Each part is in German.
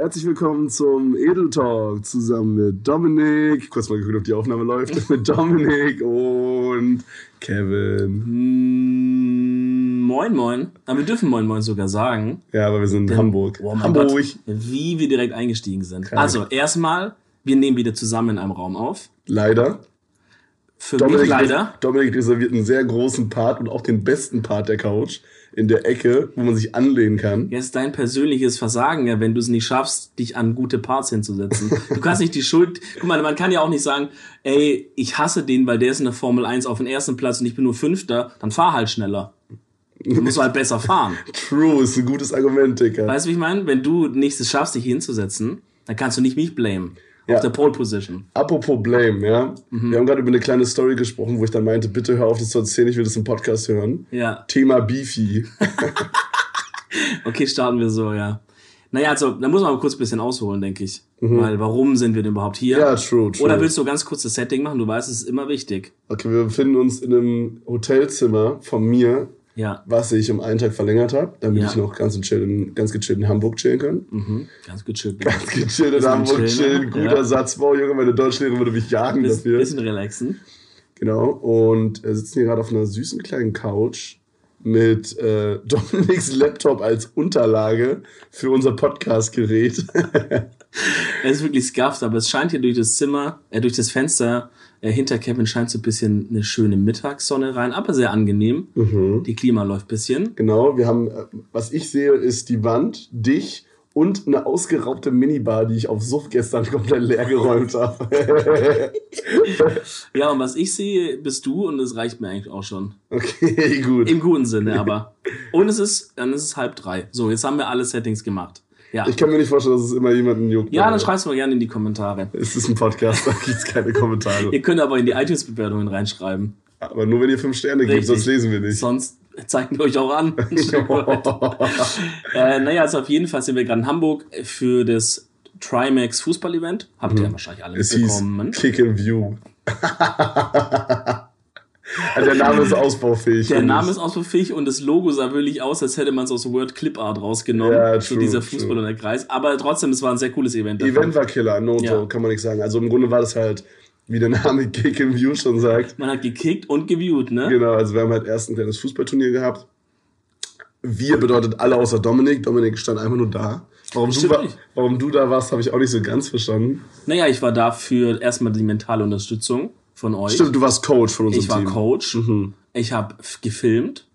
Herzlich willkommen zum Edel Talk zusammen mit Dominik. Kurz mal geguckt, ob die Aufnahme läuft. mit Dominik und Kevin. Mm, moin, moin. Aber wir dürfen Moin, Moin sogar sagen. Ja, aber wir sind in Hamburg. Oh Hamburg. Gott, wie wir direkt eingestiegen sind. Krank. Also, erstmal, wir nehmen wieder zusammen in einem Raum auf. Leider. Für mich leider. Dominik reserviert einen sehr großen Part und auch den besten Part der Couch in der Ecke, wo man sich anlehnen kann. Jetzt ist dein persönliches Versagen, ja, wenn du es nicht schaffst, dich an gute Parts hinzusetzen. Du kannst nicht die Schuld. Guck mal, man kann ja auch nicht sagen, ey, ich hasse den, weil der ist in der Formel 1 auf dem ersten Platz und ich bin nur Fünfter, dann fahr halt schneller. Du musst halt besser fahren. True, ist ein gutes Argument, Dicker. Weißt du, wie ich meine? Wenn du nicht es schaffst, dich hinzusetzen, dann kannst du nicht mich blamen. Ja. Auf der Pole Position. Apropos Blame, ja. Mhm. Wir haben gerade über eine kleine Story gesprochen, wo ich dann meinte, bitte hör auf, das zu erzählen, ich will das im Podcast hören. Ja. Thema Beefy. Okay, starten wir so, ja. Naja, also, da muss man mal kurz ein bisschen ausholen, denke ich. Weil, warum sind wir denn überhaupt hier? Mhm. Ja, true, true. Oder willst du ganz kurz das Setting machen? Du weißt, es ist immer wichtig. Okay, wir befinden uns in einem Hotelzimmer von mir, Ja. was ich um einen Tag verlängert habe, damit Ja. ich noch ganz gechillt, in, ganz gechillt in Hamburg chillen kann. Mhm. Ganz gechillt. Ganz gechillt in Hamburg chillen. Guter ja. Satzbau, Junge. Meine Deutschlehrerin würde mich jagen Biss, dafür. bisschen relaxen. Genau. Und wir sitzen hier gerade auf einer süßen kleinen Couch mit äh, Dominiks Laptop als Unterlage für unser Podcast-Gerät. Es ist wirklich scuffed, aber es scheint hier durch das Zimmer, äh, durch das Fenster äh, hinter Kevin scheint so ein bisschen eine schöne Mittagssonne rein, aber sehr angenehm. Mhm. Die Klima läuft bisschen. Genau, wir haben, äh, was ich sehe, ist die Wand, dich und eine ausgeraubte Minibar, die ich auf Sucht gestern komplett leer geräumt habe. Ja, und was ich sehe, bist du und das reicht mir eigentlich auch schon. okay, gut. Im guten Sinne, aber. Und es ist, dann ist es halb drei. So, jetzt haben wir alle Settings gemacht. Ja. Ich kann mir nicht vorstellen, dass es immer jemanden juckt. Ja, dann schreib's mal gerne in die Kommentare. Es ist ein Podcast, da gibt's keine Kommentare. Ihr könnt aber in die iTunes-Bewertungen reinschreiben. Aber nur wenn ihr fünf Sterne gebt, Richtig. sonst lesen wir nicht. Sonst zeigen wir euch auch an. äh, naja, also auf jeden Fall sind wir gerade in Hamburg für das Trimax Fußball-Event. Habt ihr ja wahrscheinlich alle Mhm. es hieß mitbekommen. Kick and View. Also der Name ist ausbaufähig. Der Name ist ausbaufähig und das Logo sah wirklich aus, als hätte man es aus Word Clip Art rausgenommen. Ja, so true, dieser true. Fußball und der Kreis. Aber trotzdem, es war ein sehr cooles Event. Event war Killer, no Ja. kann man nicht sagen. Also im Grunde war das halt, wie der Name Kick and View schon sagt. Man hat gekickt und geviewt, ne? Genau, also wir haben halt erst ein kleines Fußballturnier gehabt. Wir bedeutet alle außer Dominik. Dominik stand einfach nur da. Warum, du, war, warum du da warst, habe ich auch nicht so ganz verstanden. Naja, ich war da für erstmal die mentale Unterstützung von euch. Stimmt, du warst Coach von unserem Ich war Team. Coach. Mhm. Ich habe gefilmt.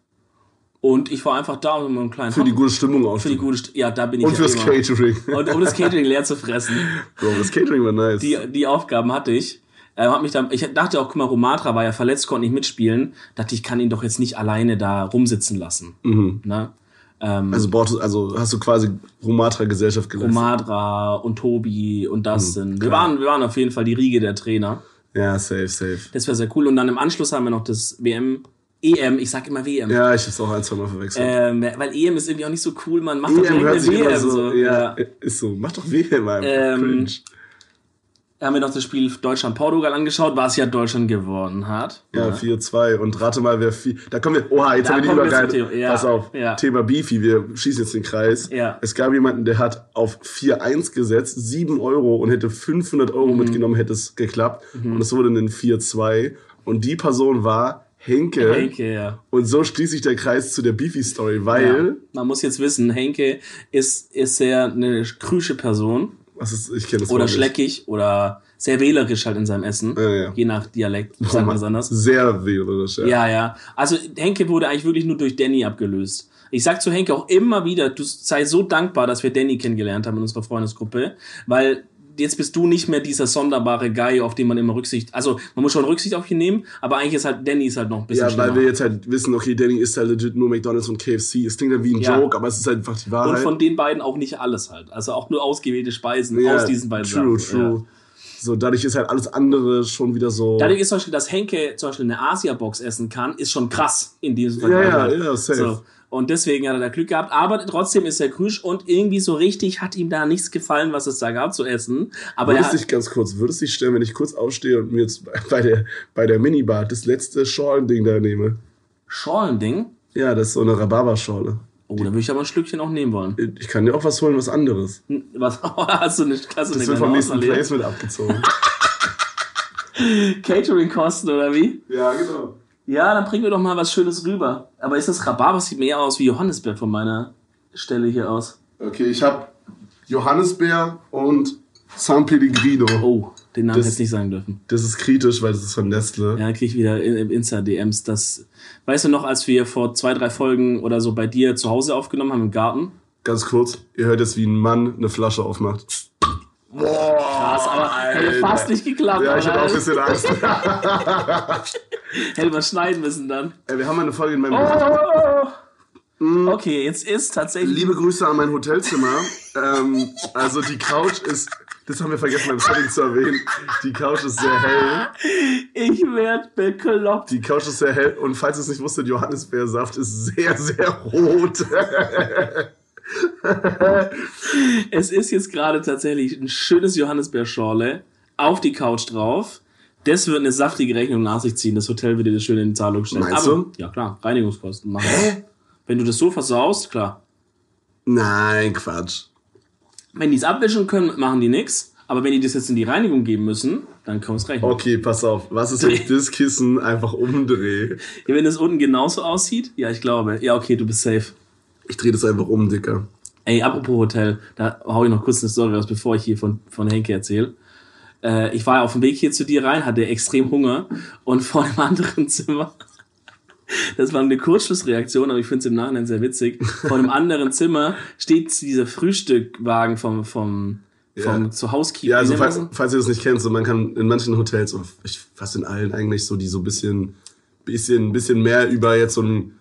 Und ich war einfach da mit einem kleinen Für die gute Stimmung auch. für die gute St Ja, da bin ich Und ja fürs immer. Catering. Und um das Catering leer zu fressen. Bro, das Catering war nice. Die, die Aufgaben hatte ich. Er hat mich dann, ich dachte auch, guck mal, Romatra war ja verletzt, konnte nicht mitspielen. Dachte, ich kann ihn doch jetzt nicht alleine da rumsitzen lassen. mhm. Ne? Ähm, Also, du- also hast du quasi Romatra-Gesellschaft geleistet. Romadra und Tobi und Dustin. wir, klar. waren, wir waren auf jeden Fall die Riege der Trainer. Ja, safe, safe. Das war sehr cool. Und dann im Anschluss haben wir noch das WM, EM, ich sag immer WM. Ja, ich hab's auch ein, zwei Mal verwechselt. Ähm, weil EM ist irgendwie auch nicht so cool, man macht doch EM direkt hört eine sich immer WM. so, So. ja, Ja. ist so. Mach doch WM einfach. Ähm, Cringe. Da haben wir noch das Spiel Deutschland-Portugal angeschaut, was ja Deutschland gewonnen hat. Ja, 4-2. Und rate mal, wer viel. Da kommen wir. Oha, jetzt Da haben wir die Übergabe. ja, Pass auf. ja. Thema Beefy. Wir schießen jetzt den Kreis. Ja. Es gab jemanden, der hat auf 4-1 gesetzt, 7 Euro und hätte 500 Euro Mhm. mitgenommen, hätte es geklappt. Und es wurde ein 4-2. Und die Person war Henke. Henke, ja. Und so schließt sich der Kreis zu der Beefy-Story, weil. ja. Man muss jetzt wissen, Henke ist, ist sehr eine krüsche Person ist, ich kenne das oder schleckig oder sehr wählerisch halt in seinem Essen. Ja, ja. Je nach Dialekt, sagen wir es anders. Sehr wählerisch, ja. Ja, ja. Also Henke wurde eigentlich wirklich nur durch Danny abgelöst. Ich sag zu Henke auch immer wieder, du sei so dankbar, dass wir Danny kennengelernt haben in unserer Freundesgruppe, weil jetzt bist du nicht mehr dieser sonderbare Guy, auf den man immer Rücksicht, also man muss schon Rücksicht auf ihn nehmen, aber eigentlich ist halt Danny ist halt noch ein bisschen Ja, weil schlimmer. wir jetzt halt wissen, okay, Danny ist halt legit nur McDonalds und KFC. Es klingt dann wie ein Ja. Joke, aber es ist halt einfach die Und Wahrheit. von den beiden auch nicht alles halt. Also auch nur ausgewählte Speisen ja, aus diesen beiden True, Sachen. true. Ja. So, dadurch ist halt alles andere schon wieder so. Dadurch ist zum Beispiel, dass Henke zum Beispiel eine Asia-Box essen kann, ist schon krass in diesem ja, Vergleich. ja, halt. ja, safe. So. Und deswegen hat er da Glück gehabt. Aber trotzdem ist er krüsch und irgendwie so richtig hat ihm da nichts gefallen, was es da gab zu essen. Aber er Würdest dich ganz kurz, würdest dich stellen, wenn ich kurz aufstehe und mir jetzt bei der, bei der Minibar das letzte Schorlen-Ding da nehme? Schorlending. Ja, das ist so eine Rhabarberschorle. Oh, dann würde ich aber ein Schlückchen auch nehmen wollen. Ich kann dir auch was holen, was anderes. Was? Hast du nicht? Hast du Das wird vom nächsten? Placement abgezogen. Catering-Kosten oder wie? ja, genau. Ja, dann bringen wir doch mal was Schönes rüber. Aber ist das Rhabarber? Sieht mehr aus wie Johannisbeer von meiner Stelle hier aus. Okay, ich habe Johannisbeer und San Pellegrino. Oh, den Namen Das- hätte ich nicht sagen dürfen. Das ist kritisch, weil das ist von Nestle. Ja, dann krieg ich wieder im Insta-DMs das. Weißt du noch, als wir vor zwei, drei Folgen oder so bei dir zu Hause aufgenommen haben im Garten? Ganz kurz, ihr hört jetzt, wie ein Mann eine Flasche aufmacht. Boah, Krass, aber hätte fast nicht geklappt. Ja, ich hatte auch ein bisschen Angst. hätte man schneiden müssen dann. Ey, wir haben eine Folge in meinem Oh. Okay, jetzt ist tatsächlich. Liebe Grüße an mein Hotelzimmer. ähm, also die Couch ist, das haben wir vergessen beim Setting zu erwähnen, die Couch ist sehr hell. Ich werd bekloppt. Die Couch ist sehr hell und falls ihr es nicht wusstet, Johannisbeersaft ist sehr, sehr rot. Es ist jetzt gerade tatsächlich ein schönes Johannisbeerschorle auf die Couch drauf. Das wird eine saftige Rechnung nach sich ziehen. Das Hotel wird dir das schön in Zahlung stellen. Meinst Aber, du? Ja, klar. Reinigungskosten machen. wir. Wenn du das so versaust, klar. Nein, Quatsch. Wenn die es abwischen können, machen die nix. Aber wenn die das jetzt in die Reinigung geben müssen, dann kann es rechnen. Okay, pass auf. Was ist, wenn ich das Kissen einfach umdrehe? Ja, wenn es unten genauso aussieht, ja, ich glaube. Ja, okay, du bist safe. Ich drehe das einfach um, Dicker. Ey, apropos Hotel, da hau ich noch kurz eine Story raus, bevor ich hier von, von Henke erzähle. Äh, ich war auf dem Weg hier zu dir rein, hatte extrem Hunger und vor dem anderen Zimmer, das war eine Kurzschlussreaktion, aber ich finde es im Nachhinein sehr witzig, vor dem anderen Zimmer steht dieser Frühstückwagen vom, vom, vom Ja. zu Housekeeping. Ja, also falls, falls ihr das nicht kennt, so man kann in manchen Hotels, fast in allen eigentlich, so die so ein bisschen, bisschen, bisschen mehr über jetzt so ein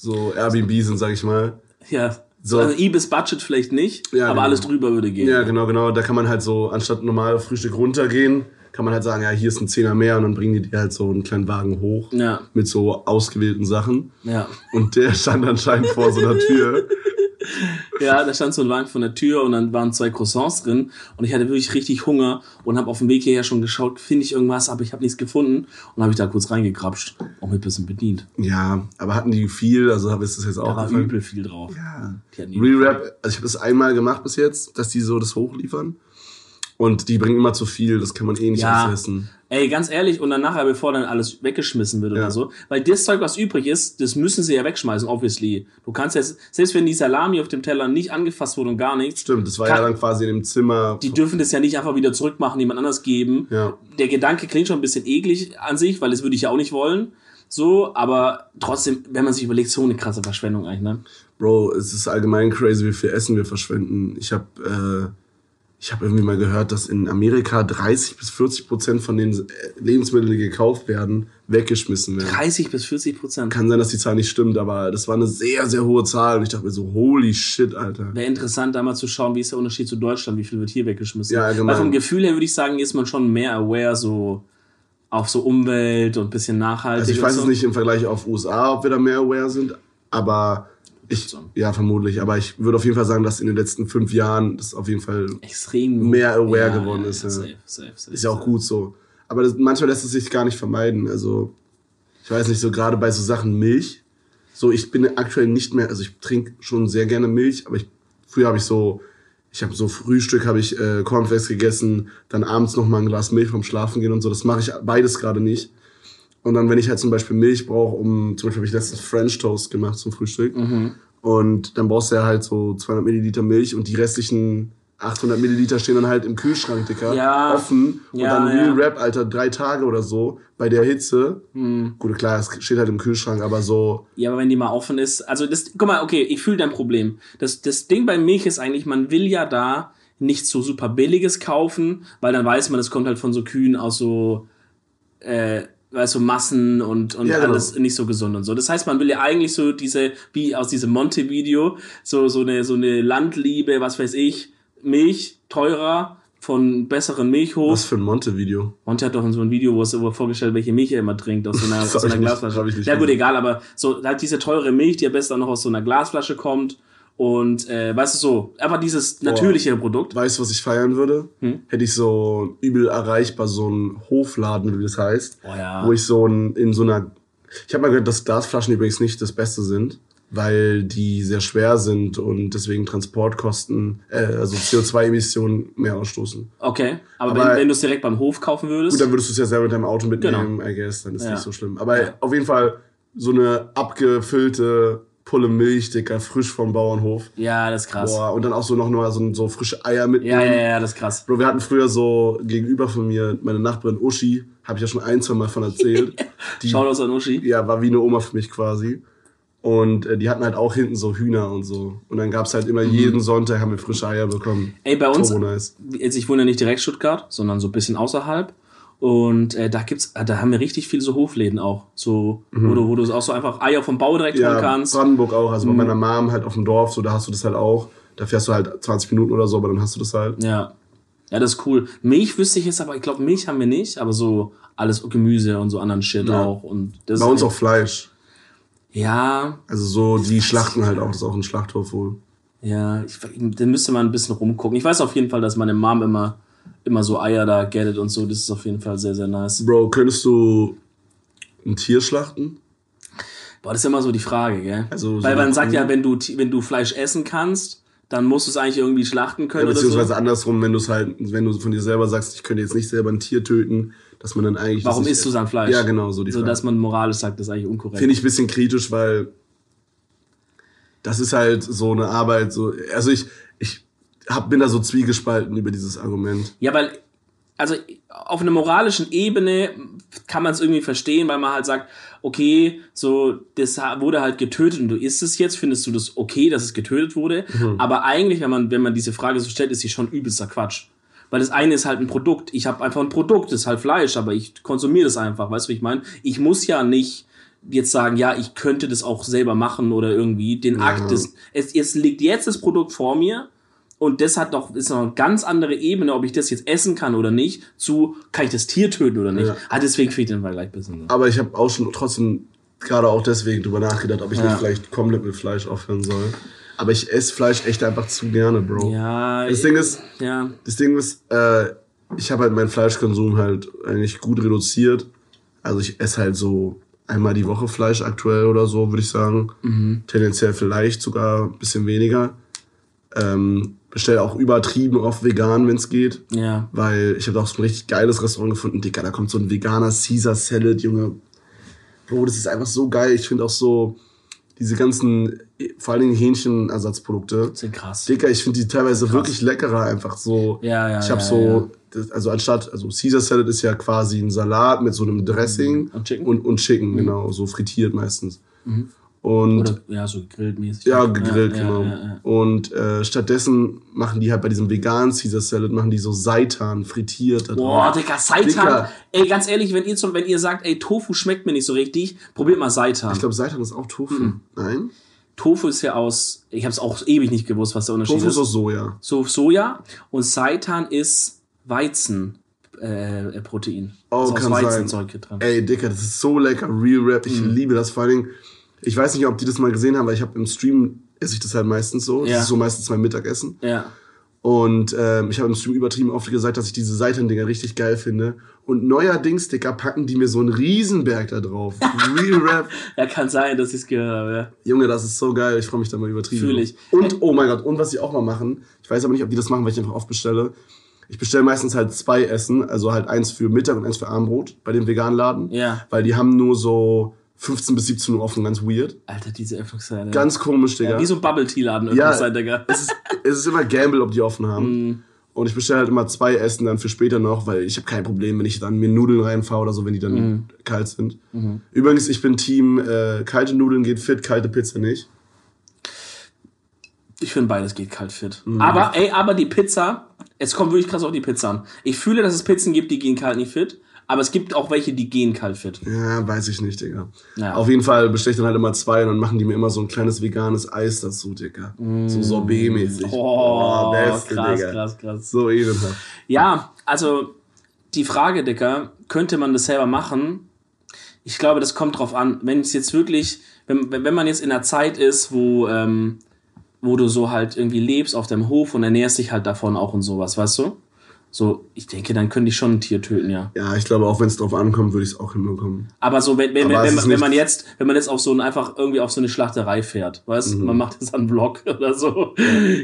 so Airbnb sind, sag ich mal. ja, So. also Ibis Budget vielleicht nicht, Ja, aber genau. alles drüber würde gehen. Ja, genau, genau. Da kann man halt so, anstatt normal Frühstück runtergehen, kann man halt sagen, ja, hier ist ein Zehner mehr und dann bringen die dir halt so einen kleinen Wagen hoch Ja, mit so ausgewählten Sachen. ja. Und der stand anscheinend vor so einer Tür. Ja, da stand so ein Wagen vor der Tür und dann waren zwei Croissants drin und ich hatte wirklich richtig Hunger und habe auf dem Weg hierher schon geschaut, finde ich irgendwas, aber ich habe nichts gefunden und habe ich da kurz reingegrapscht, auch mit ein bisschen bedient. Ja, aber hatten die viel, also habe ich das jetzt auch Da war gefallen. übel viel drauf. Ja. Re-Rap, also ich habe das einmal gemacht bis jetzt, dass die so das hochliefern. Und die bringen immer zu viel, das kann man eh nicht Ja. alles essen. Ey, ganz ehrlich, und dann nachher, bevor dann alles weggeschmissen wird Ja. oder so, weil das Zeug, was übrig ist, das müssen sie ja wegschmeißen, obviously. Du kannst jetzt, selbst wenn die Salami auf dem Teller nicht angefasst wurde und gar nichts, Stimmt, das war Kann- ja dann quasi in dem Zimmer. die dürfen das ja nicht einfach wieder zurückmachen, jemand anders geben. Ja. Der Gedanke klingt schon ein bisschen eklig an sich, weil das würde ich ja auch nicht wollen. So, aber trotzdem, wenn man sich überlegt, so eine krasse Verschwendung eigentlich, ne? Bro, es ist allgemein crazy, wie viel Essen wir verschwenden. Ich habe äh, ich hab irgendwie mal gehört, dass in Amerika 30 bis 40 Prozent von den äh, Lebensmitteln, die gekauft werden, weggeschmissen werden. 30 bis 40 Prozent. Kann sein, dass die Zahl nicht stimmt, aber das war eine sehr, sehr hohe Zahl. Und ich dachte mir so, holy shit, Alter. Wäre interessant, da mal zu schauen, wie ist der Unterschied zu Deutschland, wie viel wird hier weggeschmissen. Ja, allgemein. Weil vom Gefühl her würde ich sagen, ist man schon mehr aware, so auf so Umwelt und ein bisschen nachhaltig. Also ich weiß so. es nicht im Vergleich auf USA, ob wir da mehr aware sind, aber ich, ja, vermutlich. Aber ich würde auf jeden Fall sagen, dass in den letzten fünf Jahren das auf jeden Fall Extrem mehr aware geworden ist, ja. Safe, safe, safe, Ist ja auch gut so. Aber das, manchmal lässt es sich gar nicht vermeiden. Also, ich weiß nicht, so gerade bei so Sachen Milch. So, ich bin aktuell nicht mehr, also ich trinke schon sehr gerne Milch, aber ich, früher habe ich so, ich habe so Frühstück, habe ich äh, Cornflakes gegessen, dann abends noch mal ein Glas Milch vom Schlafen gehen und so. Das mache ich beides gerade nicht. Und dann, wenn ich halt zum Beispiel Milch brauche, um, zum Beispiel habe ich letztens French Toast gemacht zum Frühstück. Mhm. Und dann brauchst du ja halt so 200 Milliliter Milch und die restlichen 800 Milliliter stehen dann halt im Kühlschrank, Dicker. Ja. Offen. Und Ja, dann ja. Real Rap, Alter, drei Tage oder so bei der Hitze. Mhm. Gut, klar, es steht halt im Kühlschrank, aber so, Ja, aber wenn die mal offen ist, also das, guck mal, okay, ich fühle dein Problem. Das, das Ding bei Milch ist eigentlich, man will ja da nicht so super billiges kaufen, weil dann weiß man, es kommt halt von so Kühen aus so, äh, weißt du, Massen und, und Ja, genau. alles nicht so gesund und so. Das heißt, man will ja eigentlich so diese, wie aus diesem Monte-Video, so, so eine, so eine Landliebe, was weiß ich, Milch, teurer, von besseren Milchhof. was für ein Monte-Video. Monte hat doch in so ein Video, wo es wo er vorgestellt, welche Milch er immer trinkt, aus so einer, aus so einer ich nicht- Glasflasche. nicht ja gut, egal, aber so halt diese teure Milch, die am besten auch noch aus so einer Glasflasche kommt und äh, weißt du so, einfach dieses natürliche Produkt. Weißt du, was ich feiern würde? Hm? Hätte ich so übel erreichbar so einen Hofladen, wie das heißt. Oh ja. Wo ich so ein, in so einer, ich habe mal gehört, dass Glasflaschen übrigens nicht das Beste sind. weil die sehr schwer sind und deswegen Transportkosten, äh, also CO2-Emissionen mehr ausstoßen. Okay, aber, Aber- wenn, wenn du es direkt beim Hof kaufen würdest. Gut, dann würdest du es ja selber mit deinem Auto mitnehmen, I guess, dann ist Genau. Ja. nicht so schlimm. Aber auf jeden Fall so eine abgefüllte Pulle Milch, Dicker, frisch vom Bauernhof. ja, das ist krass. Boah, und dann auch so noch mal so, so frische Eier mitnehmen. Ja, ja, ja, das ist krass. Bro, wir hatten früher so gegenüber von mir, meine Nachbarin Uschi, habe ich ja schon ein, zwei Mal von erzählt. Die, Shoutouts an Uschi. ja, war wie eine Oma für mich quasi. Und äh, die hatten halt auch hinten so Hühner und so. Und dann gab's halt immer Mhm. jeden Sonntag haben wir frische Eier bekommen. Ey, bei uns, nice. jetzt, ich wohne ja nicht direkt Stuttgart, sondern so ein bisschen außerhalb. Und äh, da gibt's, da haben wir richtig viele so Hofläden auch. So, wo, du, wo du auch so einfach Eier vom Bau direkt holen Mhm. Ja, kannst. Mhm. Brandenburg auch. Also bei meiner Mom halt auf dem Dorf, so da hast du das halt auch. Da fährst du halt 20 Minuten oder so, aber dann hast du das halt. Ja. Ja, das ist cool. Milch wüsste ich jetzt, aber ich glaube, Milch haben wir nicht, aber so alles Gemüse und so anderen Shit Ja. auch. Und das Bei uns halt- auch Fleisch. Ja, Also so, die schlachten halt auch. Das ist auch ein Schlachthof wohl. ja, ich, da müsste man ein bisschen rumgucken. Ich weiß auf jeden Fall, dass meine Mom immer, immer so Eier da gettet und so. Das ist auf jeden Fall sehr, sehr nice. Bro, könntest du ein Tier schlachten? Boah, das ist immer so die Frage, gell? Also so Weil man sagt ja, wenn du, wenn du Fleisch essen kannst, dann musst du es eigentlich irgendwie schlachten Ja, können oder beziehungsweise so. andersrum, wenn du es halt, wenn du von dir selber sagst, ich könnte jetzt nicht selber ein Tier töten, dass man dann eigentlich. Warum isst du sein Fleisch? Ja, genau, so die So, Frage. dass man moralisch sagt, das ist eigentlich unkorrekt. Finde ich ein bisschen kritisch, weil das ist halt so eine Arbeit, so, also ich, ich hab, bin da so zwiegespalten über dieses Argument. Ja, weil, also auf einer moralischen Ebene kann man es irgendwie verstehen, weil man halt sagt, okay, so, das wurde halt getötet und du isst es jetzt, findest du das okay, dass es getötet wurde? Aber eigentlich, wenn man, wenn man diese Frage so stellt, ist sie schon übelster Quatsch. Weil das eine ist halt ein Produkt. Ich habe einfach ein Produkt, das ist halt Fleisch, aber ich konsumiere das einfach. Weißt du, wie ich meine? Ich muss ja nicht jetzt sagen, ja, ich könnte das auch selber machen oder irgendwie den Akt des. Es, es liegt jetzt das Produkt vor mir und das hat noch, ist noch eine ganz andere Ebene, ob ich das jetzt essen kann oder nicht, zu, kann ich das Tier töten oder nicht. Ja. Ah, deswegen ich den Vergleich ein bisschen. Aber ich habe auch schon trotzdem gerade auch deswegen drüber nachgedacht, ob ich Ja. nicht vielleicht komplett mit Fleisch aufhören soll. Aber ich esse Fleisch echt einfach zu gerne, Bro. Ja, Das Ding ist, ja, das Ding ist, äh, ich habe halt meinen Fleischkonsum halt eigentlich gut reduziert. Also ich esse halt so einmal die Woche Fleisch aktuell oder so, würde ich sagen. Mhm. Tendenziell vielleicht sogar ein bisschen weniger. Ähm, bestelle auch übertrieben oft vegan, wenn es geht. ja. Weil ich habe auch so ein richtig geiles Restaurant gefunden, Dicker. Da kommt so ein veganer Caesar Salad, Junge. Bro, das ist einfach so geil. Ich finde auch so diese ganzen, vor allen Dingen Hähnchenersatzprodukte. Sind krass. Dicker, ich finde die teilweise wirklich leckerer, einfach so. Ja, ja, Ich habe ja, so, ja. Das, also anstatt, also Caesar Salad ist ja quasi ein Salat mit so einem Dressing Und Chicken? und, und Chicken, genau, so frittiert meistens. Und Oder, ja, so gegrillt mäßig. ja, gegrillt, ja, genau. Ja. Und äh, stattdessen machen die halt bei diesem veganen Caesar Salad, machen die so Seitan frittiert. Boah. Digga, Seitan. Dicker. Ey, ganz ehrlich, wenn ihr, zum, wenn ihr sagt, ey, Tofu schmeckt mir nicht so richtig, probiert mal Seitan. Ich glaube, Seitan ist auch Tofu. Hm. Nein? Tofu ist ja aus, ich habe es auch ewig nicht gewusst, was der Unterschied Tofu ist. ist aus Soja. so Soja und Seitan ist Weizen äh, äh, Protein. Oh, ist aus kann sein. Ey, Dicker, das ist so lecker. Real Rap, ich Hm. liebe das. Vor allen Dingen, ich weiß nicht, ob die das mal gesehen haben, weil ich habe im Stream esse ich das halt meistens so. Ja. Das ist so meistens mein Mittagessen. Ja. Und ähm, ich habe im Stream übertrieben oft gesagt, dass ich diese Seitan-Dinger richtig geil finde. Und neuerdings, Dicker, packen die mir so einen Riesenberg da drauf. Real Rap. Ja, kann sein, dass ich es gehört habe. Ja. Junge, das ist so geil. Ich freue mich da mal übertrieben. Fühl drauf. ich. Und, oh mein Gott, und was sie auch mal machen, ich weiß aber nicht, ob die das machen, weil ich einfach oft bestelle. Ich bestelle meistens halt zwei Essen, also halt eins für Mittag und eins für Abendbrot bei dem veganen Laden. Ja. Weil die haben nur so 15 bis 17 Uhr offen, ganz weird. Alter, diese Öffnungszeiten. Ganz komisch, Digga. ja, wie so ein Bubble Tea Laden Ja. Digga. es, ist, es ist immer Gamble, ob die offen haben. Mhm. Und ich bestelle halt immer zwei Essen dann für später noch, weil ich habe kein Problem, wenn ich dann mir Nudeln reinfahre oder so, wenn die dann Mhm. kalt sind. Übrigens, ich bin Team äh, kalte Nudeln geht fit, kalte Pizza nicht. Ich finde beides geht kalt fit. Mhm. Aber, ey, aber die Pizza, es kommt wirklich krass auf die Pizza an. Ich fühle, dass es Pizzen gibt, die gehen kalt nicht fit. Aber es gibt auch welche, die gehen kalt fit. Ja, weiß ich nicht, Digga. Ja. Auf jeden Fall bestelle ich dann halt immer zwei und dann machen die mir immer so ein kleines veganes Eis dazu, Digga. So Sorbet-mäßig. Mm. Oh, beste, krass, Digga. krass, krass. So elenhaft. Ja, also die Frage, Dicker, könnte man das selber machen? Ich glaube, das kommt drauf an. Wenn es jetzt wirklich, wenn, wenn man jetzt in einer Zeit ist, wo, ähm, wo du so halt irgendwie lebst auf deinem Hof und ernährst dich halt davon auch und sowas, weißt du? So, ich denke, dann könnte ich schon ein Tier töten, ja. Ja, ich glaube, auch wenn es drauf ankommt, würde ich es auch hinbekommen. Aber so, wenn, wenn, wenn, wenn, wenn man jetzt, wenn man jetzt auf so ein, einfach irgendwie auf so eine Schlachterei fährt, weißt, Mhm. man macht jetzt einen Vlog oder so.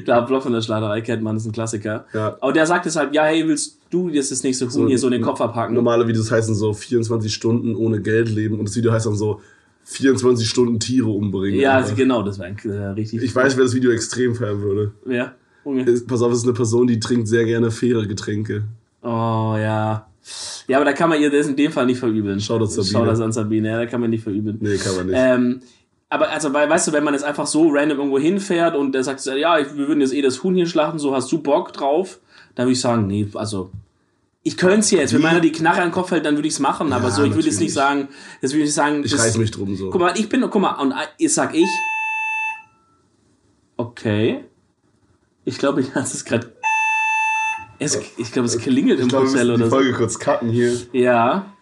Klar, Vlog von der Schlachterei kennt man, ist ein Klassiker. Ja. Aber der sagt deshalb, ja, hey, willst du jetzt das nächste Huhn hier so in den Kopf abhacken? Normale Videos heißen so 24 Stunden ohne Geld leben und das Video heißt dann so 24 Stunden Tiere umbringen. Ja, Einfach. genau, das wäre äh, richtig. Ich weiß, wer das Video extrem feiern würde. Wer? Junge. Ist- Pass auf, es ist eine Person, die trinkt sehr gerne faire Getränke. Oh, ja. Ja, aber da kann man ihr das in dem Fall nicht verübeln. Shoutout Sabine. Shoutout an Sabine, ja, da kann man nicht verübeln. Nee, kann man nicht. Ähm, aber also, weil, weißt du, wenn man jetzt einfach so random irgendwo hinfährt und der sagt, ja, ich, wir würden jetzt eh das Huhn hier schlachten, so hast du Bock drauf, dann würde ich sagen, nee, also ich könnte es jetzt. Wenn Wie? meiner die Knarre an den Kopf hält, dann würde ich es machen. Aber Ja, so, ich würde jetzt nicht sagen, das würde ich sagen. ich das, reiß mich drum so. Guck mal, ich bin, guck mal, und ich sag ich. Okay. Ich glaube, ich lasse es gerade. Es, ich glaube, es klingelt im ich glaube, wir Hotel oder die so. Folge kurz cutten hier. Ja.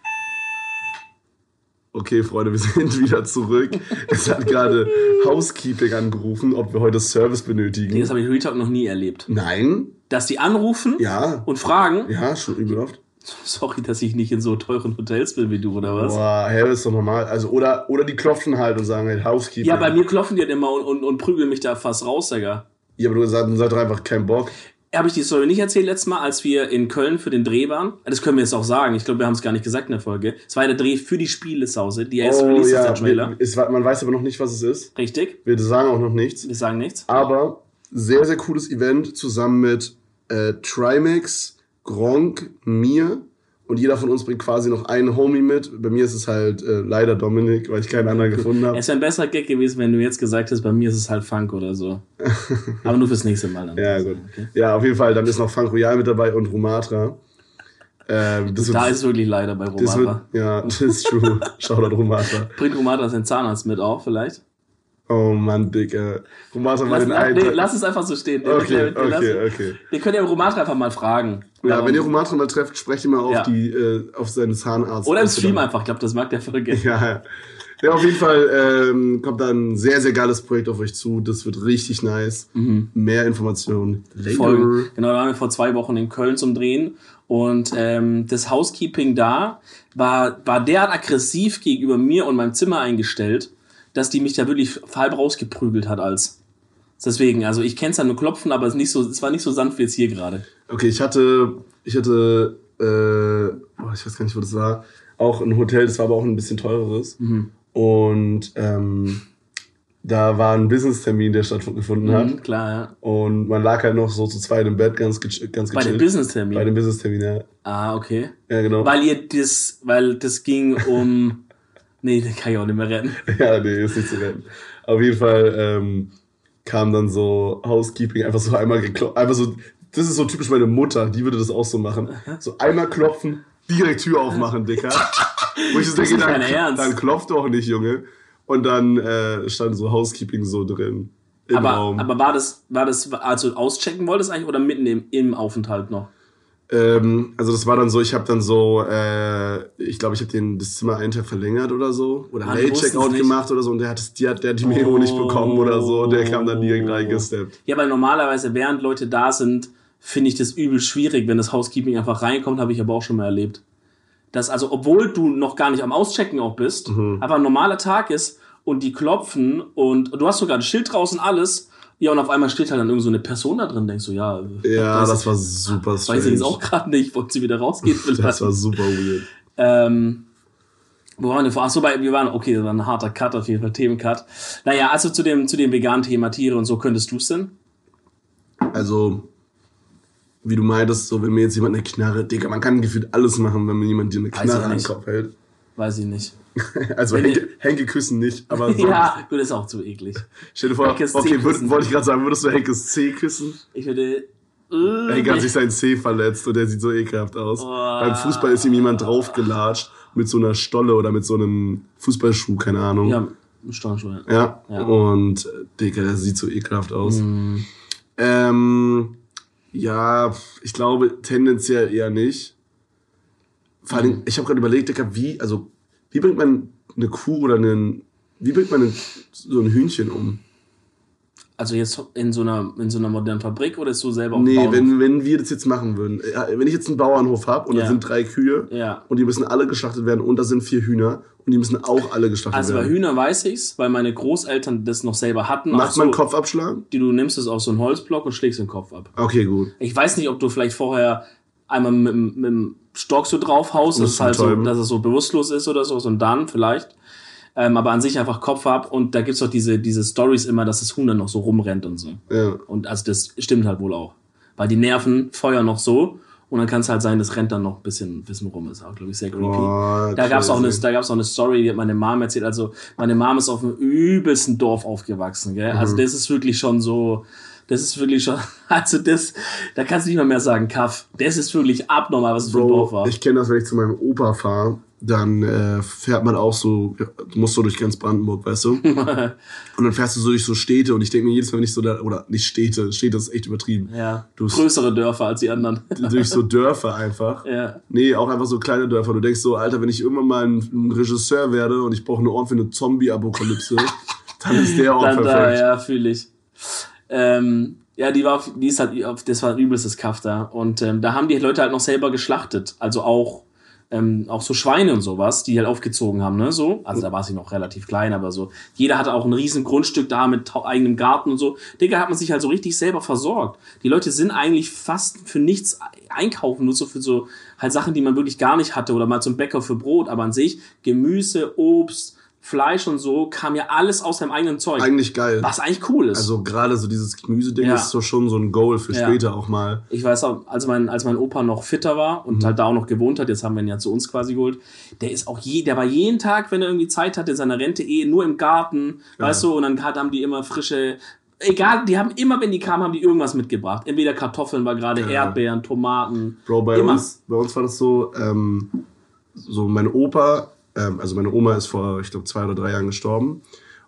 Okay, Freunde, wir sind wieder zurück. Es hat gerade Housekeeping angerufen, ob wir heute Service benötigen. Das habe ich Retalk noch nie erlebt. Nein? Dass die anrufen Ja. und fragen, Ja, schon übel oft. sorry, dass ich nicht in so teuren Hotels bin wie du, oder was? Boah, hä, ist doch normal. Also, oder, oder die klopfen halt und sagen halt Housekeeping. Ja, bei mir klopfen die halt immer und, und, und prügeln mich da fast raus, Digga. Ja, aber du sagst, du sagst einfach keinen Bock. Habe ich die Story nicht erzählt letztes Mal, als wir in Köln für den Dreh waren? Das können wir jetzt auch sagen. Ich glaube, wir haben es gar nicht gesagt in der Folge. Es war der Dreh für die Spielesause. Die erst released ist der Trailer. Oh, war- man weiß aber noch nicht, was es ist. Richtig? Wir sagen auch noch nichts. Wir sagen nichts. Aber sehr, sehr cooles Event zusammen mit äh, Trimax, Gronk, mir und jeder von uns bringt quasi noch einen Homie mit. Bei mir ist es halt äh, leider Dominik, weil ich keinen anderen gefunden habe. Es wäre ein besserer Gag gewesen, wenn du jetzt gesagt hättest, bei mir ist es halt Funk oder so. Aber nur fürs nächste Mal dann. Ja, gut. Okay. Ja, auf jeden Fall. Dann ist noch Frank Royal mit dabei und Rumatra. Ähm, das Da wird, ist es wirklich leider bei Romata. ja, das ist true. Shoutout Rumatra. Bringt Romata seinen Zahnarzt mit auch vielleicht? Oh Mann, Digga. Rumatra war Lass, den einen. nee, lass es einfach so stehen. Den- okay, den- den okay, okay. Wir können ja Romata einfach mal fragen. Ja, Warum? wenn ihr Rumatra mal trefft, sprecht ihn mal auf Ja. die, äh, auf seinen Zahnarzt. Oder im Stream einfach. Ich glaube, das mag der voll gerne. Ja, ja, auf jeden Fall ähm, kommt da ein sehr, sehr geiles Projekt auf euch zu. Das wird richtig nice. Mehr Informationen later. Folgen. Genau, da waren wir vor zwei Wochen in Köln zum Drehen. Und ähm, das Housekeeping da war, war derart aggressiv gegenüber mir und meinem Zimmer eingestellt, dass die mich da wirklich halb rausgeprügelt hat als. Deswegen, also ich kenne es ja nur klopfen, aber es, nicht so, es war nicht so sanft wie jetzt hier gerade. Okay, ich hatte, ich hatte, äh, boah, ich weiß gar nicht, wo das war. Auch ein Hotel, das war aber auch ein bisschen teureres. Mhm. Und ähm, da war ein Business-Termin, der stattgefunden hat. Mhm, klar, ja. Und man lag halt noch so zu zweit im Bett, ganz, gechi- ganz Bei dem gechillt. Business-Termin. Bei dem Business-Termin, ja. Ah, okay. Ja, genau. Weil ihr das, weil das ging um. nee, den kann ich auch nicht mehr retten. Ja, nee, ist nicht zu retten. Auf jeden Fall ähm, kam dann so Housekeeping einfach so einmal geklopft. Einfach so, das ist so typisch meine Mutter, die würde das auch so machen. So einmal klopfen, direkt Tür aufmachen, Dicker. Wo ich so Das denke, ist dann, Ernst. dann klopft doch nicht, Junge. Und dann äh, stand so Housekeeping so drin. Im Aber, Raum. aber war das, war das, also auschecken wolltest eigentlich oder mitten im, im Aufenthalt noch? Ähm, also das war dann so, ich habe dann so, äh, ich glaube, ich habe den das Zimmer einen Tag verlängert oder so oder Ah, Late Checkout gemacht oder so und der hat die hat, der hat die Memo nicht bekommen oder so, der kam dann direkt reingesteppt. Ja, weil normalerweise, während Leute da sind, finde ich das übel schwierig, wenn das Housekeeping einfach reinkommt, habe ich aber auch schon mal erlebt. Dass also, obwohl du noch gar nicht am Auschecken auch bist, Mhm. einfach ein normaler Tag ist und die klopfen und du hast sogar ein Schild draußen, alles, ja, und auf einmal steht halt dann irgend so eine Person da drin, denkst du, ja, Ja, weiß, das war super strange. weiß ich jetzt auch gerade nicht, wollte sie wieder rausgehen Das vielleicht. war super weird. Ähm, wo waren wir vor? Achso, bei, wir waren, okay, das war ein harter Cut, auf jeden Fall, Themencut. Naja, also zu dem, zu dem veganen Thema Tiere und so, könntest du es denn? Also, wie du meintest, so wenn mir jetzt jemand eine Knarre, Digga, man kann gefühlt alles machen, wenn mir jemand dir eine Knarre an den. Kopf hält. Weiß ich nicht. Also Henke, Henke küssen nicht, aber so. Ja, gut, ist auch zu eklig. Stell dir vor, Henkes okay, würd, wollte ich gerade sagen, würdest du Henkes C küssen? Ich würde. Äh, Henke hat sich sein C verletzt und der sieht so ekelhaft aus. Oh. Beim Fußball ist ihm jemand draufgelatscht mit so einer Stolle oder mit so einem Fußballschuh, keine Ahnung. ja, Staunschuhe. Ja, Ja. und äh, Digga, das sieht so ekelhaft aus. Mhm. Ähm, ja, ich glaube tendenziell eher nicht. Vor allem, ich habe gerade überlegt, Digga, wie, also, wie bringt man eine Kuh oder einen, wie bringt man einen, so ein Hühnchen um? Also jetzt in so einer, in so einer modernen Fabrik oder ist du selber auf Nee, Bauernhof? wenn, wenn wir das jetzt machen würden. Wenn ich jetzt einen Bauernhof habe und Ja. da sind drei Kühe Ja. und die müssen alle geschlachtet werden und da sind vier Hühner und die müssen auch alle geschlachtet Also bei werden. Hühner weiß ich's, weil meine Großeltern das noch selber hatten. Macht Auch man so, Kopfabschlag? die du nimmst es auf so einen Holzblock und schlägst den Kopf ab. Okay, gut. Ich weiß nicht, ob du vielleicht vorher einmal mit, mit Stock so drauf haust, dass es es halt so, dass es so bewusstlos ist oder so, und dann vielleicht. Ähm, aber an sich einfach Kopf ab und da gibt's doch diese, diese Stories immer, dass das Huhn dann noch so rumrennt und so. Ja. Und also das stimmt halt wohl auch. Weil die Nerven feuern noch so und dann kann es halt sein, das rennt dann noch ein bisschen, bisschen rum. Ist auch, glaube ich, sehr creepy. Boah, da gab's auch eine, da gab's auch eine Story, die hat meine Mom erzählt. Also meine Mom ist auf einem übelsten Dorf aufgewachsen. Gell? Mhm. Also das ist wirklich schon so, das ist wirklich schon, also das, da kannst du nicht mal mehr sagen, Kaff. Das ist wirklich abnormal, was es für ein Dorf war. ich kenne das, wenn ich zu meinem Opa fahre, dann äh, fährt man auch so, du musst so durch ganz Brandenburg, weißt du? und dann fährst du so durch so Städte und ich denke mir jedes Mal, wenn ich so da, oder nicht Städte, Städte ist echt übertrieben. ja, Du- größere Dörfer als die anderen. durch so Dörfer einfach. ja. Nee, auch einfach so kleine Dörfer. Du denkst so, Alter, wenn ich irgendwann mal ein, ein Regisseur werde und ich brauche einen Ort für eine Zombie-Apokalypse, dann ist der Ort Dann da, perfekt. ja, fühle ich. Ähm, ja, die war, die ist halt, das war ein übelstes Kaff da. Und ähm, da haben die Leute halt noch selber geschlachtet. Also auch, ähm, auch so Schweine und sowas, die halt aufgezogen haben, ne, so. Also da war sie noch relativ klein, aber so. Jeder hatte auch ein riesen Grundstück da mit eigenem Garten und so. Digga, hat man sich halt so richtig selber versorgt. Die Leute sind eigentlich fast für nichts einkaufen, nur so für so halt Sachen, die man wirklich gar nicht hatte oder mal zum Bäcker für Brot. Aber an sich Gemüse, Obst, Fleisch und so kam ja alles aus seinem eigenen Zeug. Eigentlich geil. Was eigentlich cool ist. Also gerade so dieses Gemüseding Ja. ist so schon so ein Goal für Ja. später auch mal. ich weiß auch, als mein, als mein Opa noch fitter war und Mhm. halt da auch noch gewohnt hat, jetzt haben wir ihn ja zu uns quasi geholt, der ist auch je, der war jeden Tag, wenn er irgendwie Zeit hatte, in seiner Rente eh nur im Garten, weißt du, und dann haben die immer frische, egal, die haben immer, wenn die kamen, haben die irgendwas mitgebracht. Entweder Kartoffeln war gerade, Ja. Erdbeeren, Tomaten. Bro, bei Immer. uns, bei uns war das so, ähm, so mein Opa, ähm, also meine Oma ist vor, ich glaube, zwei oder drei Jahren gestorben.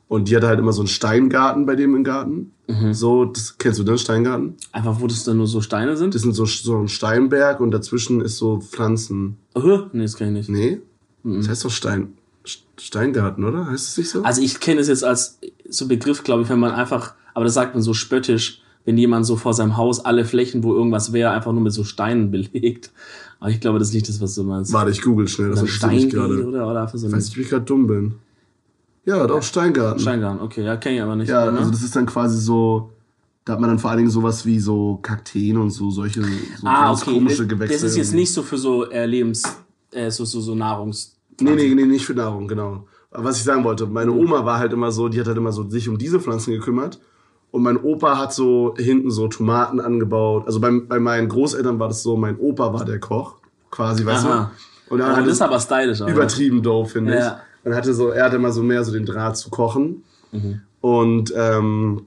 Und die hatte halt immer so einen Steingarten bei dem im Garten. Mhm. So, das kennst du den Steingarten? Einfach, wo das dann nur so Steine sind. Das sind so, so ein Steinberg und dazwischen ist so Pflanzen. Uh, nee, das kann ich nicht. Nee? Das heißt doch Stein, St- Steingarten, oder? Heißt es nicht so? Mhm. Also ich kenne es jetzt als so Begriff, glaube ich, wenn man einfach, aber das sagt man so spöttisch, wenn jemand so vor seinem Haus alle Flächen, wo irgendwas wäre, einfach nur mit so Steinen belegt. Aber ich glaube, das ist nicht das, was du meinst. Warte, ich google schnell, das Oder mich Steingebiet gerade. oder, oder so Ich weiß nicht, wie ich gerade dumm bin. Ja, doch, Steingarten. Steingarten. Okay, ja, kenne ich aber nicht. Ja, ne? also das ist dann quasi so, da hat man dann vor allen Dingen sowas wie so Kakteen und so solche so ah, okay. komische Das, Gewächse. das ist jetzt nicht so für so äh, Lebens, äh, so, so, so Nahrungs. Nee, nee, nee, nicht für Nahrung, genau. Aber was ich sagen wollte, meine Oma war halt immer so, die hat halt immer so sich um diese Pflanzen gekümmert. Und mein Opa hat so hinten so Tomaten angebaut. Also bei, bei meinen Großeltern war das so, mein Opa war der Koch, quasi, weißt Aha. du? Und er Aber hat das ist aber stylisch. Alter. übertrieben doof, finde ich. Ja. Und er hatte so, er hatte immer so mehr so den Draht zu kochen. Mhm. Und ähm,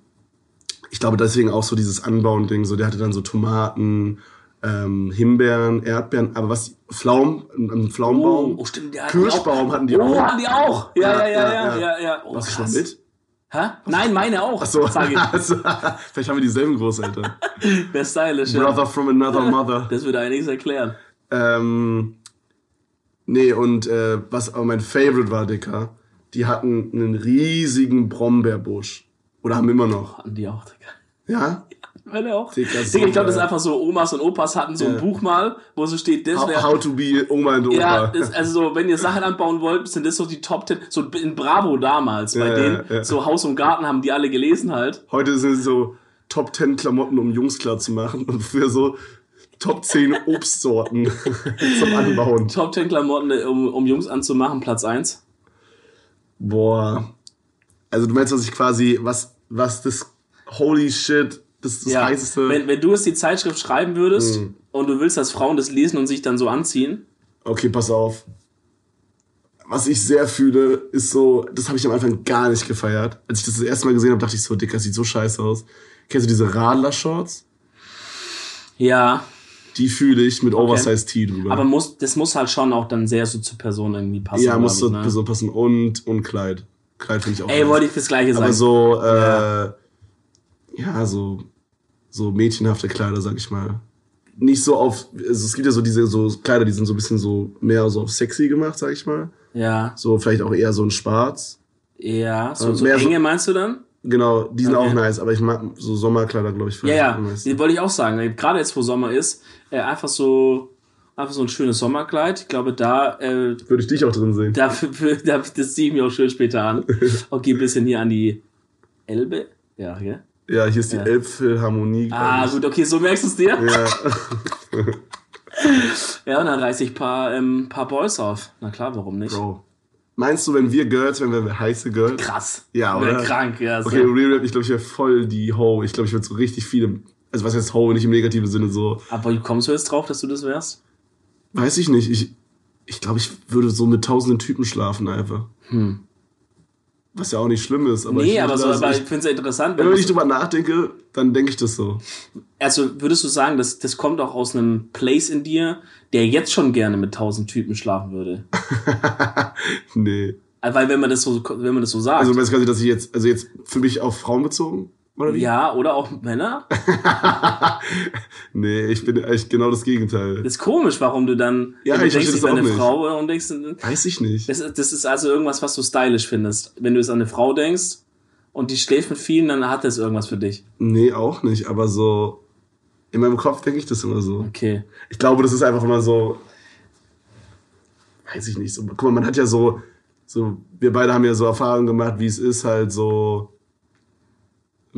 ich glaube deswegen auch so dieses Anbauen-Ding, so der hatte dann so Tomaten, ähm, Himbeeren, Erdbeeren, aber was, Pflaum, ein ein Oh, Pflaumenbaum, oh, stimmt. Hatten Kirschbaum die auch. hatten die oh, auch. hatten die auch. Ja, ja, ja, ja, Ja, ja, ja. ja. Oh, Warst du schon mit? Hä? Nein, meine auch. So, Sag ich. also, vielleicht haben wir dieselben Großeltern. Wer stylisch, ja. Brother from another mother. Das würde einiges erklären. Ähm, nee, und äh, was aber mein Favorite war, Dicker, die hatten einen riesigen Brombeerbusch. Oder haben immer noch. Hatten die auch, Digga. Ja? Meine auch. Digga, ich glaube, das ist einfach so, Omas und Opas hatten so ein Ja. Buch mal, wo so steht, das wäre how to be Oma und Opa. Ja, das, also so, wenn ihr Sachen anbauen wollt, sind das so die Top 10, so in Bravo damals, bei Ja, denen, ja, so Haus und Garten haben die alle gelesen halt. Heute sind es so Top 10 Klamotten, um Jungs klar zu machen. Und für so Top 10 Obstsorten zum Anbauen. Top 10 Klamotten, um, um Jungs anzumachen, Platz 1. Boah. Also du meinst, was ich quasi, was, was das Holy Shit, das ist das Ja, heißeste. wenn, wenn du es die Zeitschrift schreiben würdest Mhm. und du willst, dass Frauen das lesen und sich dann so anziehen, Okay, pass auf. Was ich sehr fühle, ist so, das habe ich am Anfang gar nicht gefeiert. Als ich das das erste Mal gesehen habe, dachte ich so, Dicker, das sieht so scheiße aus. Kennst du diese Radler-Shorts? ja, Die fühle ich mit Oversize Tee drüber. aber muss, das muss halt schon auch dann sehr so zur Person irgendwie passen. ja, muss so, ne? so passen. Und, und Kleid. Kleid finde ich auch Ey, wollte ich das gleiche Aber sagen. so, äh, Ja. Ja. so, so mädchenhafte Kleider, sag ich mal. Nicht so auf, also es gibt ja so diese so Kleider, die sind so ein bisschen so mehr so auf sexy gemacht, sag ich mal. ja, So vielleicht auch eher so ein Schwarz. ja, so, Äh, so mehr so- enge meinst du dann? Genau, die sind Okay. auch nice, aber ich mag so Sommerkleider, glaube ich, Ja, ja, den wollte ich auch sagen. Gerade jetzt, wo Sommer ist, äh, einfach so, einfach so ein schönes Sommerkleid. Ich glaube, da, äh, Würde ich dich auch drin sehen. da, da das ziehe ich mir auch schön später an. Ein bisschen hier an die Elbe. Ja, gell? Ja, hier ist die Ja. Elbphilharmonie. Ah, gut, okay, so merkst du es dir. Ja. Ja, und dann reiße ich ein paar, ähm, paar Boys auf. Na klar, warum nicht? Bro. Meinst du, wenn wir Girls, wenn wir heiße Girls? Krass. Ja, oder? krank, ja. so. Okay, Real Rap, ich glaube, ich wäre voll die Ho. Ich glaube, ich würde so richtig viele, also was heißt Ho, nicht im negativen Sinne so, Aber wie kommst du jetzt drauf, dass du das wärst? weiß ich nicht. Ich, ich glaube, ich würde so mit tausenden Typen schlafen einfach. Hm. Was ja auch nicht schlimm ist. Aber nee, ich, aber, so, aber ich, finde es ja interessant. wenn Wenn ich drüber nachdenke, dann denke ich das so. also würdest du sagen, das, das kommt auch aus einem Place in dir, der jetzt schon gerne mit tausend Typen schlafen würde? nee. Weil wenn man das so, wenn man das so sagt. Also meinst du quasi, dass ich jetzt, also jetzt für mich auf Frauen bezogen? Oder wie? ja, oder auch Männer? Nee, ich bin echt genau das Gegenteil. Das ist komisch, warum du dann Ja, du ich denkst, ich auch eine nicht. Frau und denkst, Weiß ich nicht. das, ist- das ist also irgendwas, was du stylisch findest. Wenn du es an eine Frau denkst und die schläft mit vielen, dann hat das irgendwas für dich. Nee, auch nicht. Aber so, in meinem Kopf denke ich das immer so. Okay. Ich glaube, das ist einfach immer so, weiß ich nicht. So, guck mal, man hat ja so, so, wir beide haben ja so Erfahrungen gemacht, wie es ist, halt so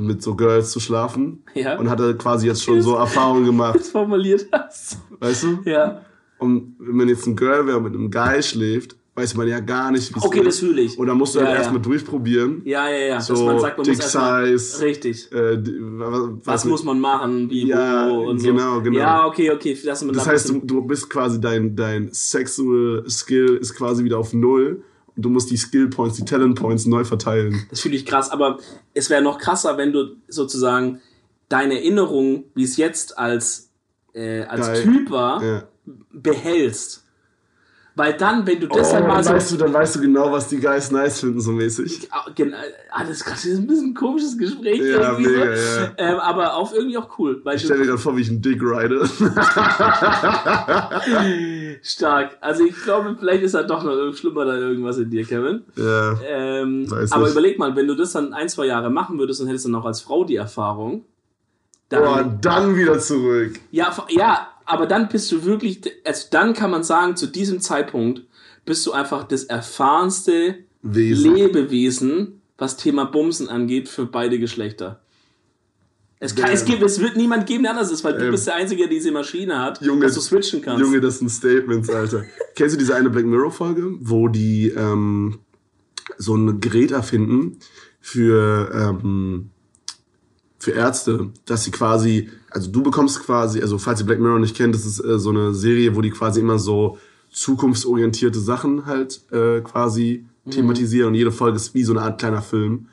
mit so Girls zu schlafen. Ja. Und hatte quasi jetzt schon so Erfahrungen gemacht, das formuliert hast. weißt du? Ja. Und wenn man jetzt ein Girl wäre und mit einem Guy schläft, weiß man ja gar nicht, wie es Okay, ist. das fühle ich. Und dann musst du Ja, halt ja. erstmal durchprobieren. Ja, ja, ja. So, dass man sagt, man Dick muss Size. Richtig. Äh, was, Was muss man machen, wie, Ja, wo und so. genau, genau. Ja, okay, okay. Das da ein heißt, du, du bist quasi dein, dein Sexual Skill ist quasi wieder auf Null und du musst die Skill Points, die Talent Points neu verteilen. das fühle ich krass. Aber es wäre noch krasser, wenn du sozusagen deine Erinnerung, wie es jetzt als, äh, als Geil. Typ war, Ja. behältst. Weil dann, wenn du Oh, das dann mal dann, so. weißt du, dann weißt du genau, was die Guys nice finden, so mäßig. Ah, gen- Alles gerade ist ein bisschen ein komisches Gespräch. Ja, irgendwie mega, so. ja. Ähm, aber auch irgendwie auch cool. Ich stell dir du, gerade vor, wie ich einen Dick ride. stark. Also ich glaube, vielleicht ist da doch noch schlimmer da irgendwas in dir, Kevin. ja. Ähm, aber nicht. überleg mal, wenn du das dann ein, zwei Jahre machen würdest und hättest dann auch als Frau die Erfahrung, dann, Boah, dann wieder zurück. ja, ja, aber dann bist du wirklich, also dann kann man sagen, zu diesem Zeitpunkt bist du einfach das erfahrenste Wesen. Lebewesen, was Thema Bumsen angeht, für beide Geschlechter. Es, kann, es, gibt, es wird niemand geben, der anders ist, weil du Ähm, bist der Einzige, der diese Maschine hat, Junge, dass du switchen kannst. Junge, das sind Statements, Alter. Kennst du diese eine Black Mirror Folge, wo die ähm, so ein Gerät erfinden für ähm, für Ärzte, dass sie quasi, also du bekommst quasi, also falls ihr Black Mirror nicht kennt, das ist äh, so eine Serie, wo die quasi immer so zukunftsorientierte Sachen halt äh, quasi thematisieren und jede Folge ist wie so eine Art kleiner Film.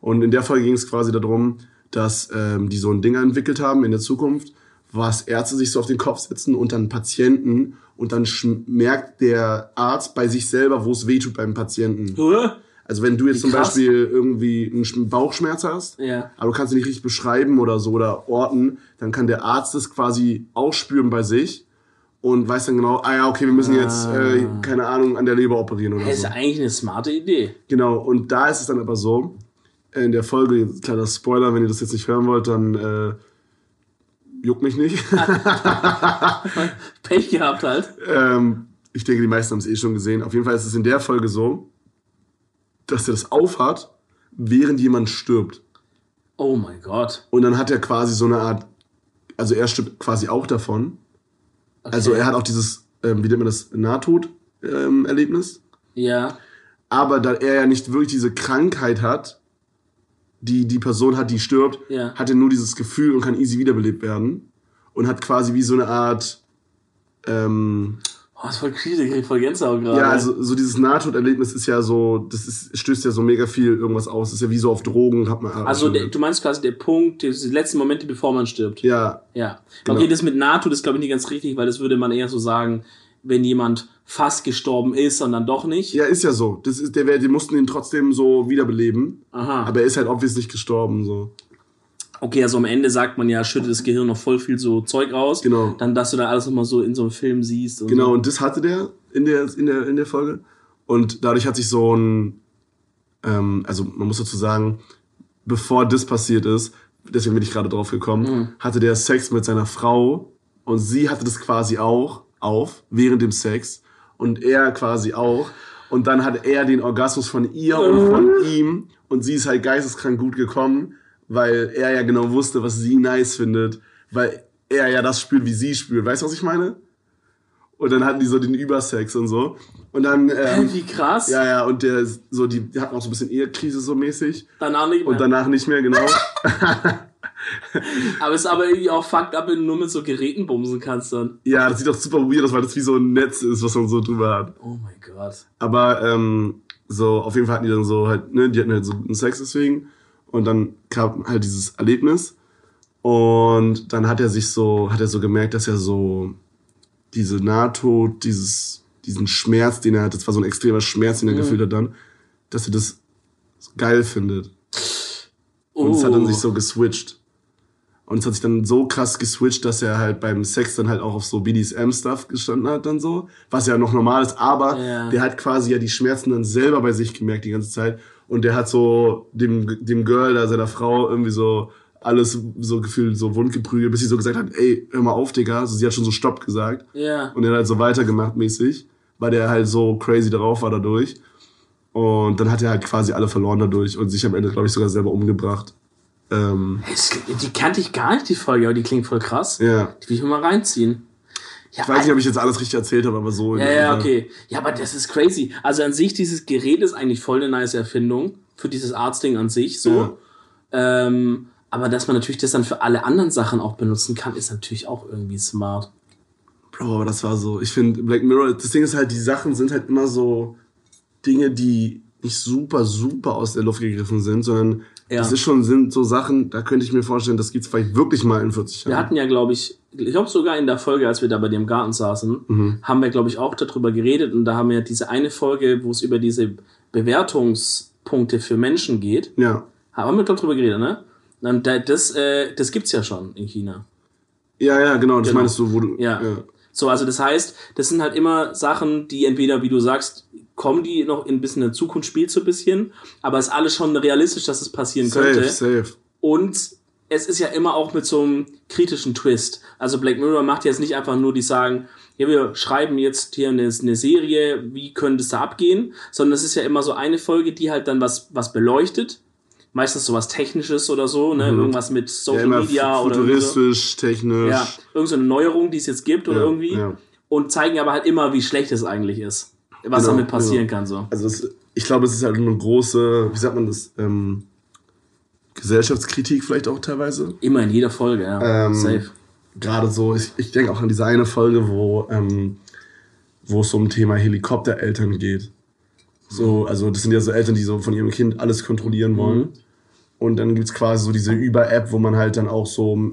Und in der Folge ging es quasi darum, dass ähm, die so ein Ding entwickelt haben in der Zukunft, was Ärzte sich so auf den Kopf setzen und dann Patienten und dann merkt der Arzt bei sich selber, wo es weh tut beim Patienten. Hä? Also wenn du jetzt Wie zum krass. Beispiel irgendwie einen Sch- Bauchschmerz hast, Ja. aber du kannst ihn nicht richtig beschreiben oder so oder orten, dann kann der Arzt es quasi ausspüren bei sich und weiß dann genau, ah ja, okay, wir müssen jetzt, äh, keine Ahnung, an der Leber operieren oder Das ist so. eigentlich eine smarte Idee. Genau, und da ist es dann aber so, in der Folge, jetzt kleiner Spoiler, wenn ihr das jetzt nicht hören wollt, dann äh, juckt mich nicht. Pech gehabt halt. ähm, ich denke, die meisten haben es eh schon gesehen. Auf jeden Fall ist es in der Folge so, dass er das aufhat, während jemand stirbt. Oh mein Gott. Und dann hat er quasi so eine Art, also er stirbt quasi auch davon. Also er hat auch dieses, ähm, wie nennt man das, Nahtod-Erlebnis. Ja. Aber da er ja nicht wirklich diese Krankheit hat, die die Person hat, die stirbt, Ja. hat er nur dieses Gefühl und kann easy wiederbelebt werden. Und hat quasi wie so eine Art, ähm, Oh, das ist voll crazy, ich krieg voll Gänsehaut gerade. ja, also so dieses Nahtoderlebnis ist ja so, das ist, stößt ja so mega viel irgendwas aus. Das ist ja wie so auf Drogen, hat man. Also der, du meinst quasi der Punkt, die letzten Momente, bevor man stirbt. ja, Ja. Genau. Okay, das mit NATO, das glaube ich nicht ganz richtig, weil das würde man eher so sagen, wenn jemand fast gestorben ist und dann doch nicht. ja, ist ja so. Das ist, der, die mussten ihn trotzdem so wiederbeleben. Aha. Aber er ist halt obviously nicht gestorben, so. Okay, also am Ende sagt man ja, schüttet das Gehirn noch voll viel so Zeug raus. Genau. Dann, dass du da alles nochmal so in so einem Film siehst. Und Genau, So. und das hatte der in der, in der, in der Folge. Und dadurch hat sich so ein, ähm, also man muss dazu sagen, bevor das passiert ist, deswegen bin ich gerade drauf gekommen, Mhm. hatte der Sex mit seiner Frau und sie hatte das quasi auch auf, während dem Sex und er quasi auch. Und dann hat er den Orgasmus von ihr und von ihm und sie ist halt geisteskrank gut gekommen, weil er ja genau wusste, was sie nice findet, weil er ja das spürt, wie sie spürt. Weißt du, was ich meine? Und dann hatten die so den Übersex und so. Und dann, ähm, Wie krass. ja, ja, und der, so, die, hatten auch so ein bisschen Ehekrise so mäßig. Danach nicht mehr. Und danach nicht mehr, genau. aber es ist aber irgendwie auch fucked up, wenn du nur mit so Geräten bumsen kannst dann. ja, das sieht doch super weird aus, weil das wie so ein Netz ist, was man so drüber hat. Oh mein Gott. Aber ähm, so, auf jeden Fall hatten die dann so halt, ne, die hatten halt so guten Sex deswegen. Und dann kam halt dieses Erlebnis. Und dann hat er sich so, hat er so gemerkt, dass er so diese Nahtod, dieses, diesen Schmerz, den er hat, das war so ein extremer Schmerz, den er gefühlt hat dann, dass er das geil findet. Und es hat dann Oh. sich so geswitcht. Und es hat sich dann so krass geswitcht, dass er halt beim Sex dann halt auch auf so BDSM-Stuff gestanden hat dann so. Was ja noch normal ist, aber Ja. der hat quasi ja die Schmerzen dann selber bei sich gemerkt die ganze Zeit. Und der hat so dem, dem Girl, da seiner Frau, irgendwie so alles so gefühlt so wundgeprügelt, bis sie so gesagt hat, ey, hör mal auf, Digga. Also sie hat schon so Stopp gesagt. Ja. Und er hat halt so weitergemacht mäßig, weil der halt so crazy drauf war dadurch. Und dann hat er halt quasi alle verloren dadurch und sich am Ende, glaube ich, sogar selber umgebracht. Ähm, Die kannte ich gar nicht, die Folge, aber die klingt voll krass. ja. Die will ich mir mal reinziehen. Ja, Ich weiß nicht, ob ich jetzt alles richtig erzählt habe, aber so. Ja, ja, okay. Ja, aber das ist crazy. Also an sich, dieses Gerät ist eigentlich voll eine nice Erfindung für dieses Arztding an sich, so. Ähm, aber dass man natürlich das dann für alle anderen Sachen auch benutzen kann, ist natürlich auch irgendwie smart. Bro, aber das war so. Ich finde, Black Mirror, das Ding ist halt, die Sachen sind halt immer so Dinge, die nicht super, super aus der Luft gegriffen sind, sondern Ja. das ist schon, sind so Sachen, da könnte ich mir vorstellen, das gibt's vielleicht wirklich mal in 40 Wir Jahren. hatten ja, glaube ich, ich glaube sogar in der Folge, als wir da bei dir im Garten saßen, Mhm. haben wir, glaube ich, auch darüber geredet und da haben wir diese eine Folge, wo es über diese Bewertungspunkte für Menschen geht, Ja. haben wir, glaube drüber geredet, ne? Und da- das, äh, das gibt's ja schon in China. Ja, ja, genau, das Genau. meinst du, wo du. Ja. So, also das heißt, das sind halt immer Sachen, die entweder, wie du sagst, kommen die noch in ein bisschen in der Zukunft, spielt so ein bisschen, aber es ist alles schon realistisch, dass es passieren Safe, könnte. safe. Und es ist ja immer auch mit so einem kritischen Twist. Also Black Mirror macht jetzt nicht einfach nur, die sagen, ja, wir schreiben jetzt hier eine, eine Serie, wie könnte es da abgehen, sondern es ist ja immer so eine Folge, die halt dann was, was beleuchtet. Meistens sowas Technisches oder so, ne? Irgendwas mit Mhm. Ja, Social immer Media oder irgendwie so. futuristisch, technisch. Ja, irgend so eine Neuerung, die es jetzt gibt oder Ja, irgendwie. ja. Und zeigen aber halt immer, wie schlecht es eigentlich ist. Was Genau, damit passieren genau. kann, so. Also es, ich glaube, es ist halt eine große, wie sagt man das, ähm, Gesellschaftskritik vielleicht auch teilweise. Immer in jeder Folge, ja. Ähm, Safe. Gerade so, ich, ich denke auch an diese eine Folge, wo, ähm, wo es um Thema Helikoptereltern geht. So, also das sind ja so Eltern, die so von ihrem Kind alles kontrollieren wollen. Und dann gibt's quasi so diese Über-App, wo man halt dann auch so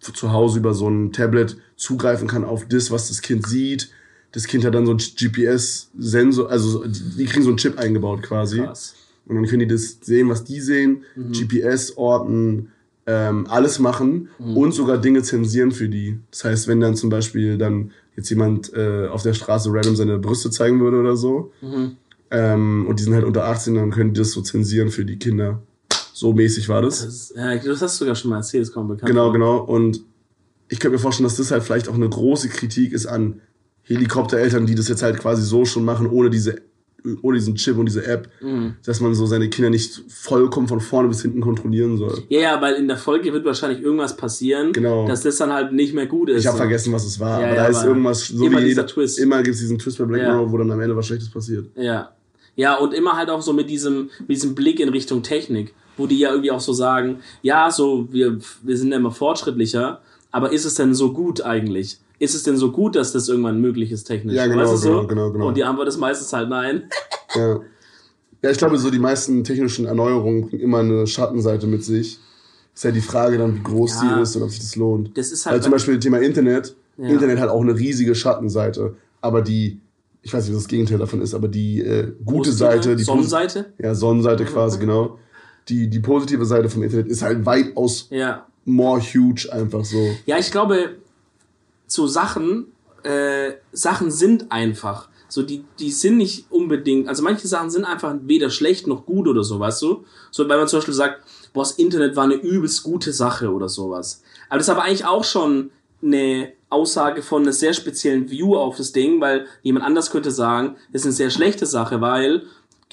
zu Hause über so ein Tablet zugreifen kann auf das, was das Kind sieht. Das Kind hat dann so ein GPS-Sensor, also die kriegen so einen Chip eingebaut quasi. Krass. Und dann können die das sehen, was die sehen, Mhm. GPS orten, ähm, alles machen Mhm. und sogar Dinge zensieren für die. Das heißt, wenn dann zum Beispiel dann jetzt jemand äh, auf der Straße random seine Brüste zeigen würde oder so, Mhm. Ähm, und die sind halt unter 18, dann können die das so zensieren für die Kinder. So mäßig war das. Das, ja, das hast du sogar schon mal erzählt, das kommt bekannt. Genau, genau. Und ich könnte mir vorstellen, dass das halt vielleicht auch eine große Kritik ist an Helikoptereltern, die das jetzt halt quasi so schon machen, ohne diese, ohne diesen Chip und diese App, Mhm. dass man so seine Kinder nicht vollkommen von vorne bis hinten kontrollieren soll. Ja, ja, weil in der Folge wird wahrscheinlich irgendwas passieren, Genau. dass das dann halt nicht mehr gut ist. Ich habe so. vergessen, was es war, Ja, aber ja, da ist irgendwas, so immer wie jeder, Twist. immer gibt es diesen Twist bei Black Ja. Mirror, wo dann am Ende was Schlechtes passiert. Ja. Ja, und immer halt auch so mit diesem, mit diesem Blick in Richtung Technik, wo die ja irgendwie auch so sagen, ja, so, wir, wir sind ja immer fortschrittlicher, aber ist es denn so gut eigentlich? Ist es denn so gut, dass das irgendwann möglich ist technisch? Ja, genau, weißt du so? genau, genau, genau. Und die Antwort ist meistens halt nein. Ja. ja, ich glaube, so die meisten technischen Erneuerungen bringen immer eine Schattenseite mit sich. Ist ja die Frage dann, wie groß Ja. die ist und ob sich das lohnt. Das ist Weil halt, zum Beispiel das Thema Internet. Ja. Internet hat auch eine riesige Schattenseite. Aber die, ich weiß nicht, was das Gegenteil davon ist, aber die äh, gute Seite, die Sonnenseite? Ja, Sonnenseite quasi, genau. Die, die positive Seite vom Internet ist halt weitaus Ja. more huge einfach so. Ja, ich glaube, so Sachen, äh, Sachen sind einfach. So, die, die sind nicht unbedingt, also manche Sachen sind einfach weder schlecht noch gut oder so, weißt du? So, wenn man zum Beispiel sagt, boah, das Internet war eine übelst gute Sache oder sowas. Aber das ist aber eigentlich auch schon eine Aussage von einer sehr speziellen View auf das Ding, weil jemand anders könnte sagen, das ist eine sehr schlechte Sache, weil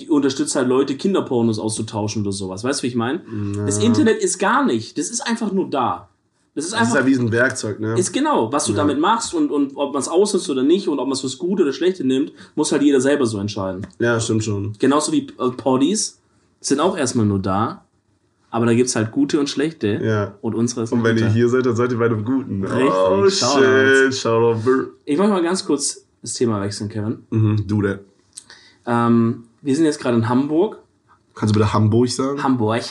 unterstützt halt Leute, Kinderpornos auszutauschen oder sowas. Weißt du, wie ich meine? Das Internet ist gar nicht. Das ist einfach nur da. Das ist Das ist einfach ja wie ein Werkzeug, ne? ist genau, was du damit machst und, und ob man es ausnutzt oder nicht und ob man es fürs Gute oder Schlechte nimmt, muss halt jeder selber so entscheiden. Ja, stimmt schon. Genauso wie äh, Poddies sind auch erstmal nur da, aber da gibt's halt gute und schlechte. Ja. Und unsere ist Und wenn guter. ihr hier seid, dann seid ihr bei dem Guten. Richtig, Oh, shit. Shoutout. Ich möchte mal ganz kurz das Thema wechseln, Kevin. Mhm, du, der. Ähm, wir sind jetzt gerade in Hamburg. Kannst du bitte Hamburg sagen? Hamburg.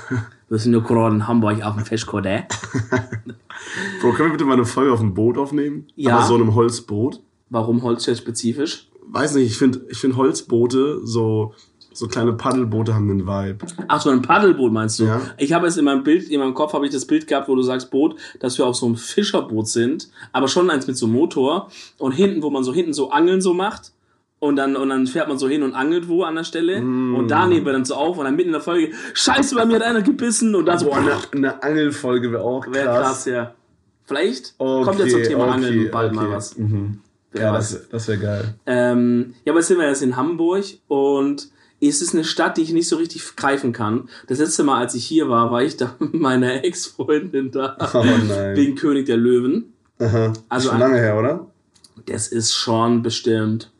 wir sind nur gerade in Hamburg auf dem Fischkode. Bro, können wir bitte mal eine Folge auf dem Boot aufnehmen? Ja. Aber so einem Holzboot. Warum Holz jetzt spezifisch? Weiß nicht, ich finde ich find Holzboote, so, so kleine Paddelboote haben einen Vibe. Ach so, ein Paddelboot meinst du? Ja. Ich habe es in meinem Bild, in meinem Kopf habe ich das Bild gehabt, wo du sagst Boot, dass wir auf so einem Fischerboot sind, aber schon eins mit so einem Motor und hinten, wo man so hinten so Angeln so macht. Und dann, und dann fährt man so hin und angelt wo an der Stelle. Und da nehmen wir dann so auf und dann mitten in der Folge, Scheiße, bei mir hat einer gebissen und dann so, Boah, eine, eine Angelfolge wäre auch krass. wäre krass, ja. Vielleicht Okay, kommt jetzt zum Thema okay, Angeln bald okay. mal was. Mhm. Ja, das, das wäre geil. Ähm, ja, aber jetzt sind wir jetzt in Hamburg und es ist eine Stadt, die ich nicht so richtig greifen kann. Das letzte Mal, als ich hier war, war ich da mit meiner Ex-Freundin da. Oh nein. Wegen König der Löwen. Aha. Also Schon ein- lange her, oder? Das ist schon bestimmt,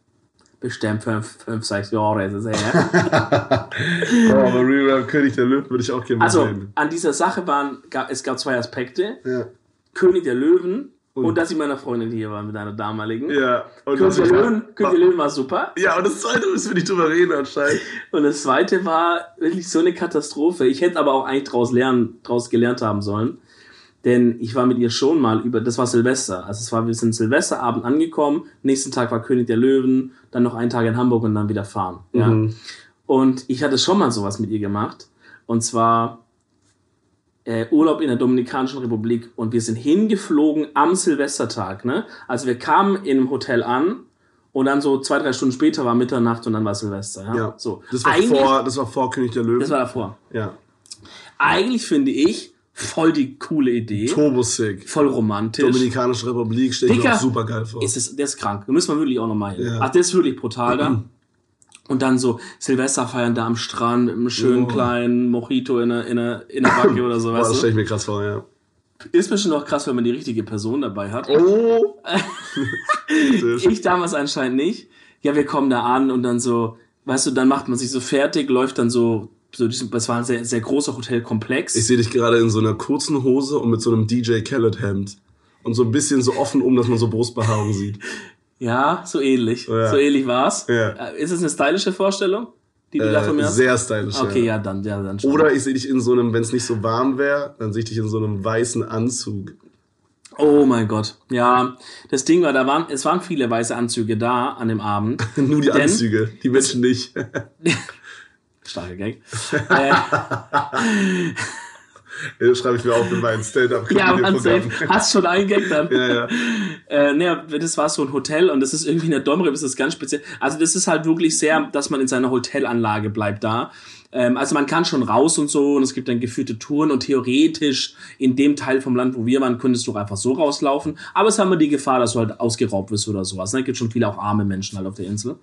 bestimmt fünf, fünf sechs Jahre ist es her. Oh, aber Real König der Löwen würde ich auch gerne Also, sehen. an dieser Sache waren, gab, es gab zwei Aspekte. Ja. König der Löwen und, Und- dass ich mit meiner Freundin hier war, mit einer damaligen. Ja. Und König der was ich- Löwen, König der Löwen war super. Ja, und das zweite müssen wir nicht drüber reden anscheinend. Und das zweite war wirklich so eine Katastrophe. Ich hätte aber auch eigentlich draus lernen, draus gelernt haben sollen. Denn ich war mit ihr schon mal über, das war Silvester. Also es war, wir sind Silvesterabend angekommen, nächsten Tag war König der Löwen, dann noch einen Tag in Hamburg und dann wieder fahren. Ja. Mhm. Und ich hatte schon mal sowas mit ihr gemacht. Und zwar äh, Urlaub in der Dominikanischen Republik. Und wir sind hingeflogen am Silvestertag. Ne? Also wir kamen in einem Hotel an und dann so zwei, drei Stunden später war Mitternacht und dann war Silvester. Ja. Ja. So. Das war, Eigentlich- vor, das war vor König der Löwen. das war davor. ja. Eigentlich finde ich voll die coole Idee. Turbo sick. Voll romantisch. Dominikanische Republik stelle ich mir auch super geil vor. Ist es, der ist krank. Da müssen wir wirklich auch nochmal hin. Ja. Ach, der ist wirklich brutal da. Und dann so Silvester feiern da am Strand mit einem schönen Oh. kleinen Mojito in der, in der, in der Backe oder so. Boah, das stelle ich mir krass vor, ja. Ist bestimmt auch krass, wenn man die richtige Person dabei hat. Oh! Ich damals anscheinend nicht. Ja, wir kommen da an und dann so, weißt du, dann macht man sich so fertig, läuft dann so, so das war ein sehr, sehr großer Hotelkomplex. Ich sehe dich gerade in so einer kurzen Hose und mit so einem DJ Khaled Hemd. Und so ein bisschen so offen um, dass man so Brustbehaarung sieht. Ja, so ähnlich. Ja. So ähnlich war's. Ja. Äh, Ist es eine stylische Vorstellung, die du da von mir Äh, hast? sehr stylisch. Okay, ja. ja, dann, ja, dann schon. Oder ich sehe dich in so einem, wenn es nicht so warm wäre, dann sehe ich dich in so einem weißen Anzug. Oh mein Gott. Ja, das Ding war, da waren, es waren viele weiße Anzüge da an dem Abend. Nur die Anzüge, die Menschen nicht. Starker Gag. äh, Das schreibe ich mir auf in meinen stand up ja, safe. Hast schon einen Gag dann. Ja, ja. Äh, ne, das war so ein Hotel und das ist irgendwie in der Domrep ist das ganz speziell. Also das ist halt wirklich sehr, dass man in seiner Hotelanlage bleibt da. Ähm, also man kann schon raus und so und es gibt dann geführte Touren und theoretisch in dem Teil vom Land, wo wir waren, könntest du auch einfach so rauslaufen. Aber es haben wir die Gefahr, dass du halt ausgeraubt wirst oder sowas. Ne? Es gibt schon viele auch arme Menschen halt auf der Insel.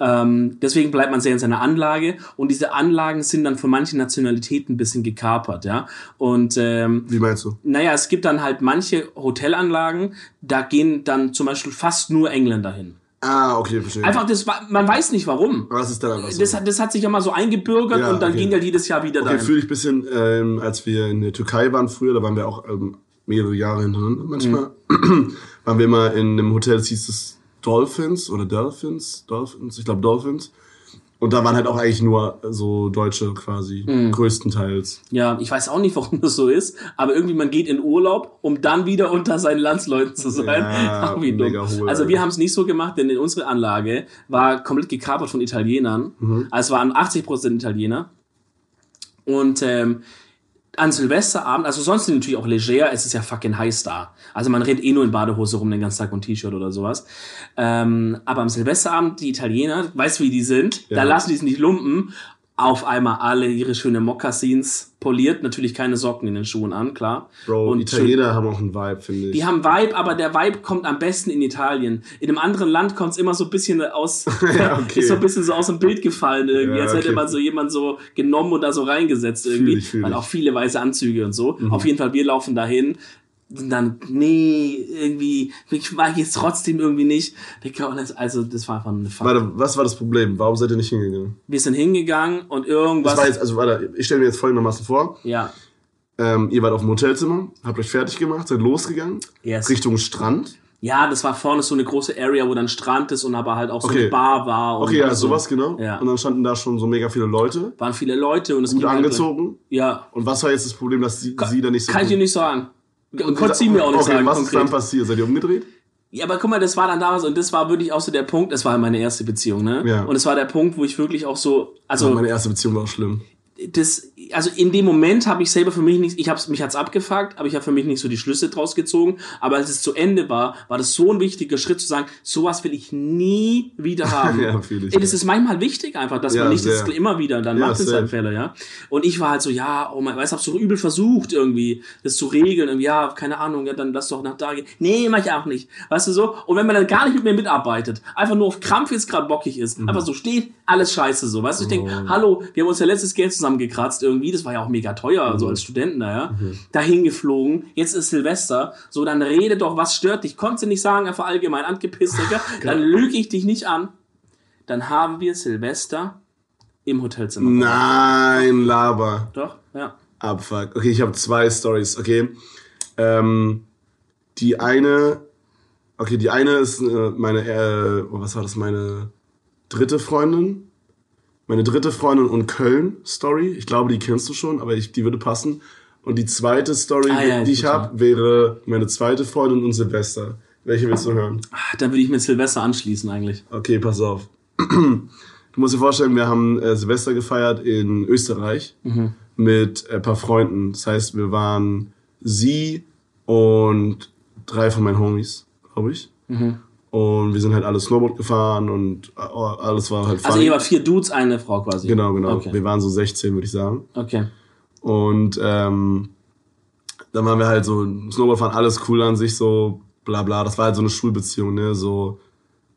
Ähm, deswegen bleibt man sehr in seiner Anlage und diese Anlagen sind dann von manchen Nationalitäten ein bisschen gekapert, ja. Und ähm, Wie meinst du? naja, es gibt dann halt manche Hotelanlagen, da gehen dann zum Beispiel fast nur Engländer hin. Ah, okay, verstehe. Einfach, das, man weiß nicht warum. Aber das ist dann einfach so. Das hat, das hat sich ja mal so eingebürgert Ja, und dann okay. ging er jedes Jahr wieder Okay, dahin. fühle ich ein bisschen, ähm, als wir in der Türkei waren früher, da waren wir auch ähm, mehrere Jahre hintereinander manchmal, Mhm. waren wir mal in einem Hotel, das hieß es Dolphins oder Dolphins, Dolphins, ich glaube Dolphins. Und da waren halt auch eigentlich nur so Deutsche quasi, Mhm. größtenteils. Ja, ich weiß auch nicht, warum das so ist, aber irgendwie man geht in Urlaub, um dann wieder unter seinen Landsleuten zu sein. Ja, Ach, wie dumm. hohl, also wir haben es nicht so gemacht, denn in unsere Anlage war komplett gekapert von Italienern. Mhm. Also es waren 80% Italiener. Und ähm, an Silvesterabend, also sonst natürlich auch leger, es ist ja fucking heiß da. Also man rennt eh nur in Badehose rum den ganzen Tag und T-Shirt oder sowas. Ähm, aber am Silvesterabend, die Italiener, weißt du, wie die sind? Da Ja. lassen die es nicht lumpen. Auf einmal alle ihre schöne Mokassins poliert, natürlich keine Socken in den Schuhen an, klar. Bro, und Italiener haben auch einen Vibe, finde ich. die haben Vibe, aber der Vibe kommt am besten in Italien. In einem anderen Land kommt es immer so ein bisschen aus, Ja, okay. ist so ein bisschen so aus dem Bild gefallen irgendwie, Ja, als hätte okay. man so jemand so genommen und da so reingesetzt irgendwie. Fühl ich, fühl weil ich. Mhm. auch viele weiße Anzüge und so. Auf jeden Fall, wir laufen dahin. Und dann, nee, irgendwie, ich mag jetzt trotzdem irgendwie nicht. Also, das war einfach eine Fuck. Warte, was war das Problem? Warum seid ihr nicht hingegangen? Wir sind hingegangen und irgendwas. Das war jetzt, also warte, ich stelle mir jetzt folgendermaßen vor. ja, Ähm, ihr wart auf dem Hotelzimmer, habt euch fertig gemacht, seid losgegangen, yes. Richtung Strand. Ja, das war vorne so eine große Area, wo dann Strand ist und aber halt auch so Okay. eine Bar war. Und Okay, ja, so. sowas genau. Ja. Und dann standen da schon so mega viele Leute, Waren viele Leute und es gut ging halt- angezogen. Ja, Und was war jetzt das Problem, dass sie, sie da nicht so Kann ich dir gut- nicht sagen. Und Konnte sie mir auch nicht okay, sagen. was ist dann konkret. passiert? Seid ihr umgedreht? Ja, aber guck mal, das war dann damals und das war wirklich auch so der Punkt, das war meine erste Beziehung, ne? Ja. Und es war der Punkt, wo ich wirklich auch so, also meine erste Beziehung war auch schlimm. das, also in dem Moment habe ich selber für mich nicht, ich hab's, mich hat's abgefuckt, aber ich habe für mich nicht so die Schlüsse draus gezogen. Aber als es zu Ende war, war das so ein wichtiger Schritt zu sagen, sowas will ich nie wieder haben. Ja, fühl ich, Ey, das ist manchmal wichtig einfach, dass Ja, man nicht das immer wieder, dann Ja, macht es halt Fälle, ja. Und ich war halt so, ja, oh mein, weißt du, hab so übel versucht irgendwie, das zu regeln, irgendwie, ja, keine Ahnung, ja, dann lass doch nach da gehen. Nee, mach ich auch nicht. Weißt du so? Und wenn man dann gar nicht mit mir mitarbeitet, einfach nur auf Krampf jetzt gerade bockig ist, Mhm. einfach so steht, alles scheiße so, weißt du? Ich Oh. denke, hallo, wir haben uns ja letztes Geld zusammengekratzt irgendwie, das war ja auch mega teuer, Mhm. so als Studenten da, ja. Dahin geflogen, jetzt ist Silvester, so, dann rede doch, was stört dich? Konntest du nicht sagen, einfach allgemein angepisst, Digga? Dann lüge ich dich nicht an. Dann haben wir Silvester im Hotelzimmer. Nein, Laber. Doch, ja. Abfuck. Okay, ich habe zwei Stories. Okay, ähm, die eine, okay, die eine ist äh, meine, äh, was war das? Meine dritte Freundin, meine dritte Freundin und Köln Story. Ich glaube, die kennst du schon, aber ich, die würde passen. Und die zweite Story, Ah, ja, die ich habe, wäre meine zweite Freundin und Silvester. Welche willst du hören? Ah, Dann würde ich mit Silvester anschließen eigentlich. Okay, pass auf. Du musst dir vorstellen, wir haben äh, Silvester gefeiert in Österreich mit ein paar Freunden. Das heißt, wir waren sie und drei von meinen Homies, glaube ich. Und wir sind halt alle Snowboard gefahren und äh, alles war halt Also funny. ihr wart vier Dudes, eine Frau quasi. Genau, genau. Okay. Wir waren so 16, würde ich sagen. okay. Und ähm, dann waren wir halt so Snowboard fahren, alles cool an sich, so bla bla. Das war halt so eine Schulbeziehung, ne? So,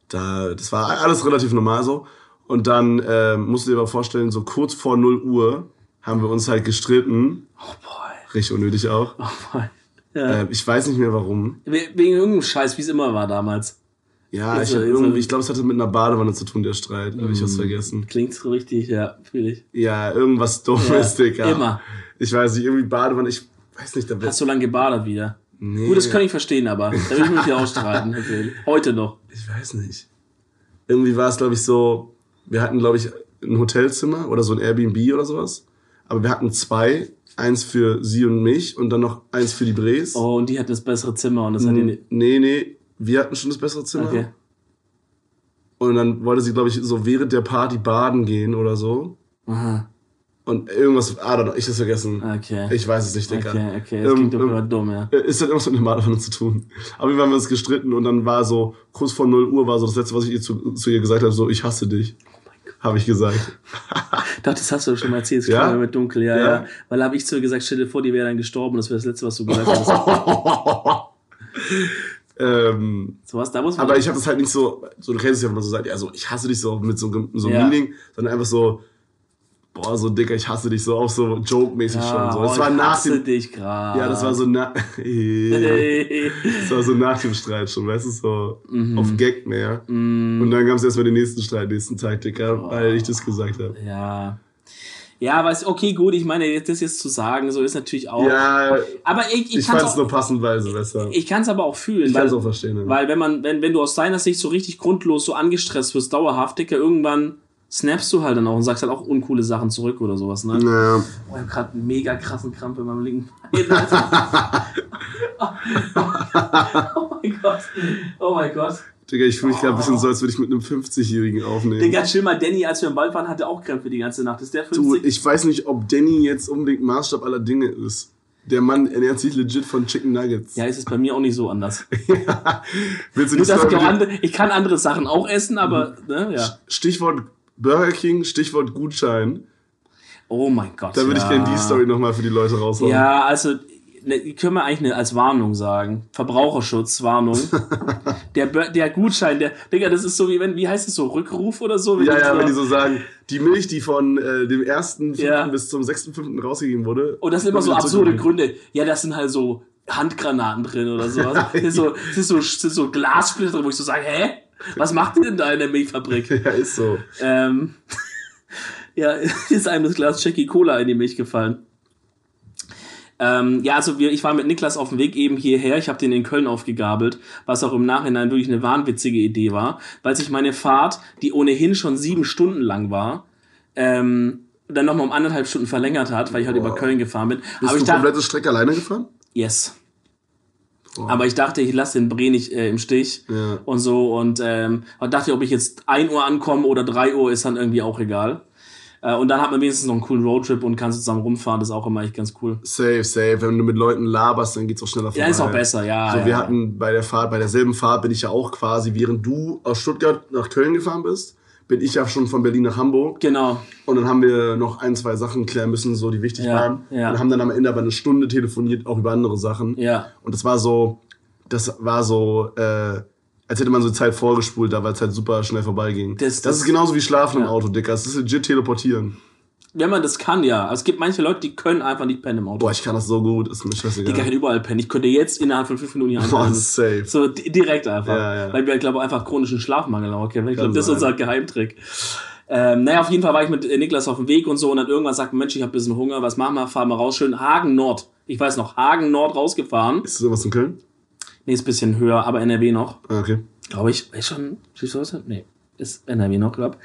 da, das war alles relativ normal so. Und dann ähm, musst du dir aber vorstellen, so kurz vor 0 Uhr haben wir uns halt gestritten. Oh boy. Richtig unnötig auch. Oh boy. Ja. Ähm, ich weiß nicht mehr warum. We- Wegen irgendeinem Scheiß, wie es immer war damals. Ja, Ist ich, so- so- irgendwie, ich glaube, es hatte mit einer Badewanne zu tun, der Streit. Habe ich was vergessen. Klingt so richtig, ja, fühle ich. Ja, irgendwas Dummes, Digga. immer. Ich weiß nicht, irgendwie Badewanne, ich weiß nicht, da Hast du lang gebadet wieder? Nee. Gut, das kann ich verstehen, aber da will ich mit dir ausstreiten. natürlich. Heute noch. Ich weiß nicht. Irgendwie war es, glaube ich, so, wir hatten, glaube ich, ein Hotelzimmer oder so ein Airbnb oder sowas. Aber wir hatten zwei. Eins für sie und mich und dann noch eins für die Bres. Oh, und die hat das bessere Zimmer und das hat die nicht. Nee, nee, wir hatten schon das bessere Zimmer. Okay. Und dann wollte sie, glaube ich, so während der Party baden gehen oder so. Aha. Und irgendwas, don't know, ich hab's vergessen. Okay. Ich weiß es nicht, Digga. Okay, okay. Das Ähm, klingt doch ähm, immer dumm, ja. Ist halt irgendwas mit einer Badewanne zu tun. Aber wir haben uns gestritten und dann war so, kurz vor 0 Uhr war so das letzte, was ich ihr zu, zu ihr gesagt habe, so, ich hasse dich. Habe ich gesagt. Doch, das hast du schon mal erzählt. Es Ja? klang mit dunkel, ja, Ja? ja. Weil habe ich zu ihr gesagt, stell dir vor, die wäre dann gestorben. Das wäre das Letzte, was du gesagt hast. ähm, so was, da muss man. aber ich habe das halt nicht so, so du kennst es ja, wenn man so sagt, ja, so, ich hasse dich so mit so, so einem Ja. Meaning, sondern einfach so, boah, so dicker, ich hasse dich so, auch so joke-mäßig ja, schon. So. Das oh, war ich nach hasse dem, dich gerade. ja, das war so nach, das war so nach dem Streit schon, weißt du, so Mhm. auf Gag mehr. Mm, Und dann gab es erstmal den nächsten Streit, nächsten Tag, Dicker, weil ich das gesagt habe. ja. Ja, weißt okay, gut, ich meine, das jetzt zu sagen, so ist natürlich auch. Ja, Aber ich, ich, ich kann's fand es nur passend bei Silvester. ich kann es aber auch fühlen. Ich kann es auch verstehen. Ja. Weil wenn man, wenn, wenn du aus deiner Sicht so richtig grundlos so angestresst wirst, dauerhaft, Dicker, irgendwann snappst du halt dann auch und sagst halt auch uncoole Sachen zurück oder sowas, ne? Naja. Oh, ich hab gerade einen mega krassen Krampf in meinem linken Bein. Alter. oh mein Gott. Oh mein Gott. Digga, ich fühle mich gerade ein bisschen so, als würde ich mit einem 50-Jährigen aufnehmen. Digga, chill mal, Danny, als wir im Wald waren, hatte auch Krämpfe die ganze Nacht. Ist der Du, 50? ich weiß nicht, ob Danny jetzt unbedingt Maßstab aller Dinge ist. Der Mann ernährt sich legit von Chicken Nuggets. ja, ist es bei mir auch nicht so anders. Willst du Nur, die dass ich, andere, ich kann andere Sachen auch essen, aber, ne, ja. Stichwort Burger King, Stichwort Gutschein. Oh mein Gott. Da würde ja. ich gerne die Story nochmal für die Leute raushauen. Ja, also ne, können wir eigentlich ne, als Warnung sagen. Verbraucherschutz, Warnung. der, der Gutschein, der, Digga, das ist so wie wenn, wie heißt es so, Rückruf oder so? Ja, ja, so- wenn die so sagen, die Milch, die von äh, dem 1.5. Ja. bis zum 6.5. rausgegeben wurde. Und das sind immer so absurde. Gründe. Ja, das sind halt so Handgranaten drin oder so. Also, das ist so, das ist so, das ist so Glassplitter drin, wo ich so sage, hä? Was macht ihr denn da in der Milchfabrik? Ja, ist so. ähm, ja, ist einem das Glas Jackie Cola in die Milch gefallen. Ähm, ja, also wir, ich war mit Niklas auf dem Weg eben hierher. Ich habe den in Köln aufgegabelt, was auch im Nachhinein wirklich eine wahnwitzige Idee war, weil sich meine Fahrt, die ohnehin schon sieben Stunden lang war, ähm, dann nochmal um anderthalb Stunden verlängert hat, weil ich halt Boah. über Köln gefahren bin. Bist Aber du ich dachte, komplette Strecke alleine gefahren? yes. Boah. Aber ich dachte, ich lasse den Bre nicht äh, im Stich Ja. und so und ähm, dachte, ob ich jetzt 1 Uhr ankomme oder 3 Uhr, ist dann irgendwie auch egal. Äh, und dann hat man wenigstens noch einen coolen Roadtrip und kann zusammen rumfahren, das ist auch immer echt ganz cool. Safe, safe. Wenn du mit Leuten laberst, dann geht's auch schneller vorbei. Ja, ist auch besser, ja. So, ja, wir ja. hatten bei der Fahrt, bei derselben Fahrt bin ich ja auch quasi, während du aus Stuttgart nach Köln gefahren bist, bin ich ja schon von Berlin nach Hamburg. Genau. Und dann haben wir noch ein, zwei Sachen klären müssen, so die wichtig Ja, waren. ja. Und haben dann am Ende aber eine Stunde telefoniert, auch über andere Sachen. Ja. Und das war so, das war so, äh, als hätte man so Zeit vorgespult, da weil es halt super schnell vorbeiging. Das- Das, das- ist genauso wie Schlafen im Ja. Auto, Dicker. Das ist legit teleportieren. Wenn man das kann, ja. Also es gibt manche Leute, die können einfach nicht pennen im Auto. Boah, ich kann das so gut, ist mir scheißegal. Die kann überall pennen. Ich könnte jetzt innerhalb von fünf Minuten hier Boah, safe. So di- direkt einfach. Ja, ja. Weil wir, glaube ich, einfach chronischen Schlafmangel auch kennen. Ich Kann glaube, das ist unser Geheimtrick. Ähm, naja, auf jeden Fall war ich mit Niklas auf dem Weg und so und dann irgendwann sagt Mensch, ich habe ein bisschen Hunger, was machen wir? Fahren wir raus, schön Hagen Nord. Ich weiß noch, Hagen Nord rausgefahren. Ist das sowas in Köln? Nee, ist ein bisschen höher, aber NRW noch. Ah, okay. Glaube ich. Ist schon, siehst du was? Nee, ist NRW noch, glaub.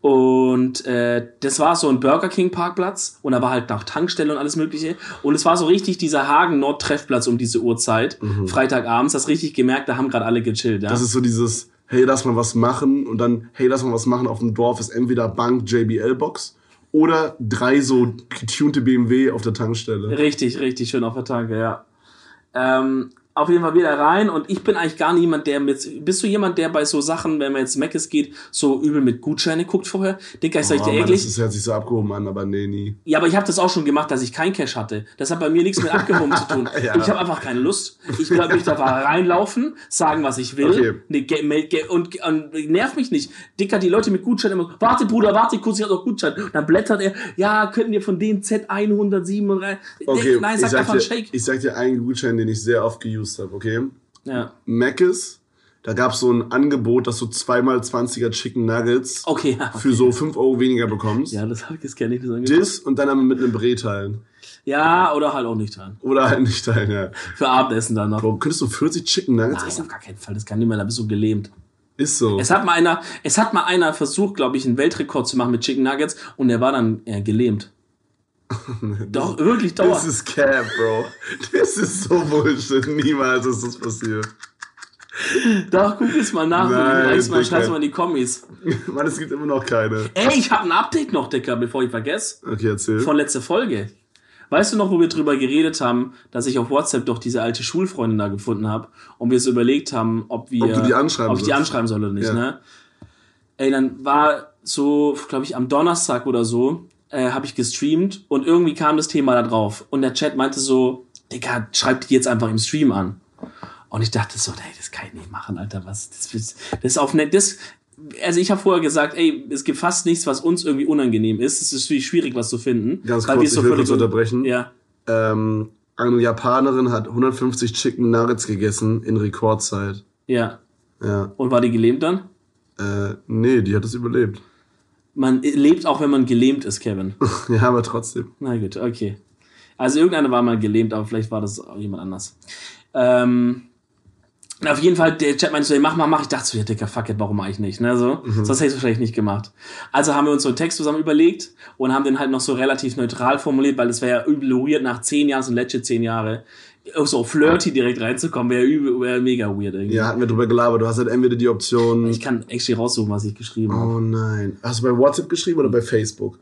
Und äh, das war so ein Burger King Parkplatz und da war halt noch Tankstelle und alles mögliche. Und es war so richtig dieser Hagen Nord Treffplatz um diese Uhrzeit, Freitagabends. Das richtig gemerkt, da haben gerade alle gechillt, ja. Das ist so dieses, hey, lass mal was machen und dann, hey, lass mal was machen auf dem Dorf ist entweder Bank JBL-Box oder drei so getunte BMW auf der Tankstelle. Richtig, richtig schön auf der Tanke, ja. Ähm, auf jeden Fall wieder rein und ich bin eigentlich gar niemand, der mit. Bist du jemand, der bei so Sachen, wenn man jetzt Meckes geht, so übel mit Gutscheine guckt vorher? Dicker, ich sag Oh, dir ehrlich. das hört sich so abgehoben an, aber nee, nie. Ja, aber ich habe das auch schon gemacht, dass ich kein Cash hatte. Das hat bei mir nichts mit abgehoben zu tun. Ja. Ich habe einfach keine Lust. Ich glaube, ich darf reinlaufen, sagen, was ich will. Okay. Nee, ge- ge- und, und nerv mich nicht. Dicker, die Leute mit Gutschein immer, warte Bruder, warte kurz, ich habe noch Gutschein. Und dann blättert er, ja, könnten wir von den Z137, Okay, nein, ich, sag sag einfach dir, einen Shake. ich sag dir einen Gutschein, den ich sehr oft geused habe, okay? Ja. Mc's, da gab es so ein Angebot, dass du zweimal 20er Chicken Nuggets Okay, ja. für so 5 Euro weniger bekommst. Ja, das, hab ich- kenne ich. Das Angebot. Das und dann aber mit einem Bre teilen. Ja, oder halt auch nicht teilen. Oder halt nicht teilen, ja. Für Abendessen dann noch. Bro, könntest du 40 Chicken Nuggets Nein, auf gar keinen Fall. Das kann niemand, da bist du gelähmt. Ist so. Es hat mal einer, es hat mal einer versucht, glaube ich, einen Weltrekord zu machen mit Chicken Nuggets und der war dann äh, gelähmt. Doch, wirklich Das dauer. ist Cap, Bro. Das ist so Bullshit. Niemals ist das passiert. Doch, guck es mal nach. Nein, Nein, mal, Dicker. schreib's mal in die Kommis. Mann, es gibt immer noch keine. Ey, ich habe ein Update noch, Dicker, bevor ich vergesse. Okay, erzähl. Von letzter Folge. Weißt du noch, wo wir drüber geredet haben, dass ich auf WhatsApp doch diese alte Schulfreundin da gefunden habe und wir so überlegt haben, ob wir. Ob du die anschreiben Ob ich die anschreiben soll oder nicht, Ja. ne? Ey, dann war so, glaube ich, am Donnerstag oder so, äh, habe ich gestreamt und irgendwie kam das Thema da drauf. Und der Chat meinte so, Digga, schreib die jetzt einfach im Stream an. Und ich dachte so, ey, das kann ich nicht machen, Alter, was, das, ist- das ist auf net, das, also ich habe vorher gesagt, ey, es gibt fast nichts, was uns irgendwie unangenehm ist. Es ist schwierig, was zu finden. Ganz weil kurz, wir ich will kurz unterbrechen. Ja. Ähm, eine Japanerin hat 150 Chicken Nuggets gegessen in Rekordzeit. Ja. Ja. Und war die gelähmt dann? Äh, nee, die hat es überlebt. Man lebt auch, wenn man gelähmt ist, Kevin. ja, aber trotzdem. Na gut, okay. Also irgendeiner war mal gelähmt, aber vielleicht war das auch jemand anders. Ähm, auf jeden Fall, der Chat meinte so, ey, mach mal, mach. Ich dachte so, ja, Dicker, fuck it, warum eigentlich nicht, ne, so. Mhm. Sonst hätte ich es wahrscheinlich nicht gemacht. Also haben wir uns so einen Text zusammen überlegt und haben den halt noch so relativ neutral formuliert, weil das wäre ja übel nach zehn Jahren, so legit zehn Jahre, so flirty direkt reinzukommen, wäre wäre mega weird irgendwie. Ja, hatten wir drüber gelabert. Du hast halt entweder die Option. Ich kann actually raussuchen, was ich geschrieben habe. Oh nein. Hast du bei WhatsApp geschrieben oder bei Facebook?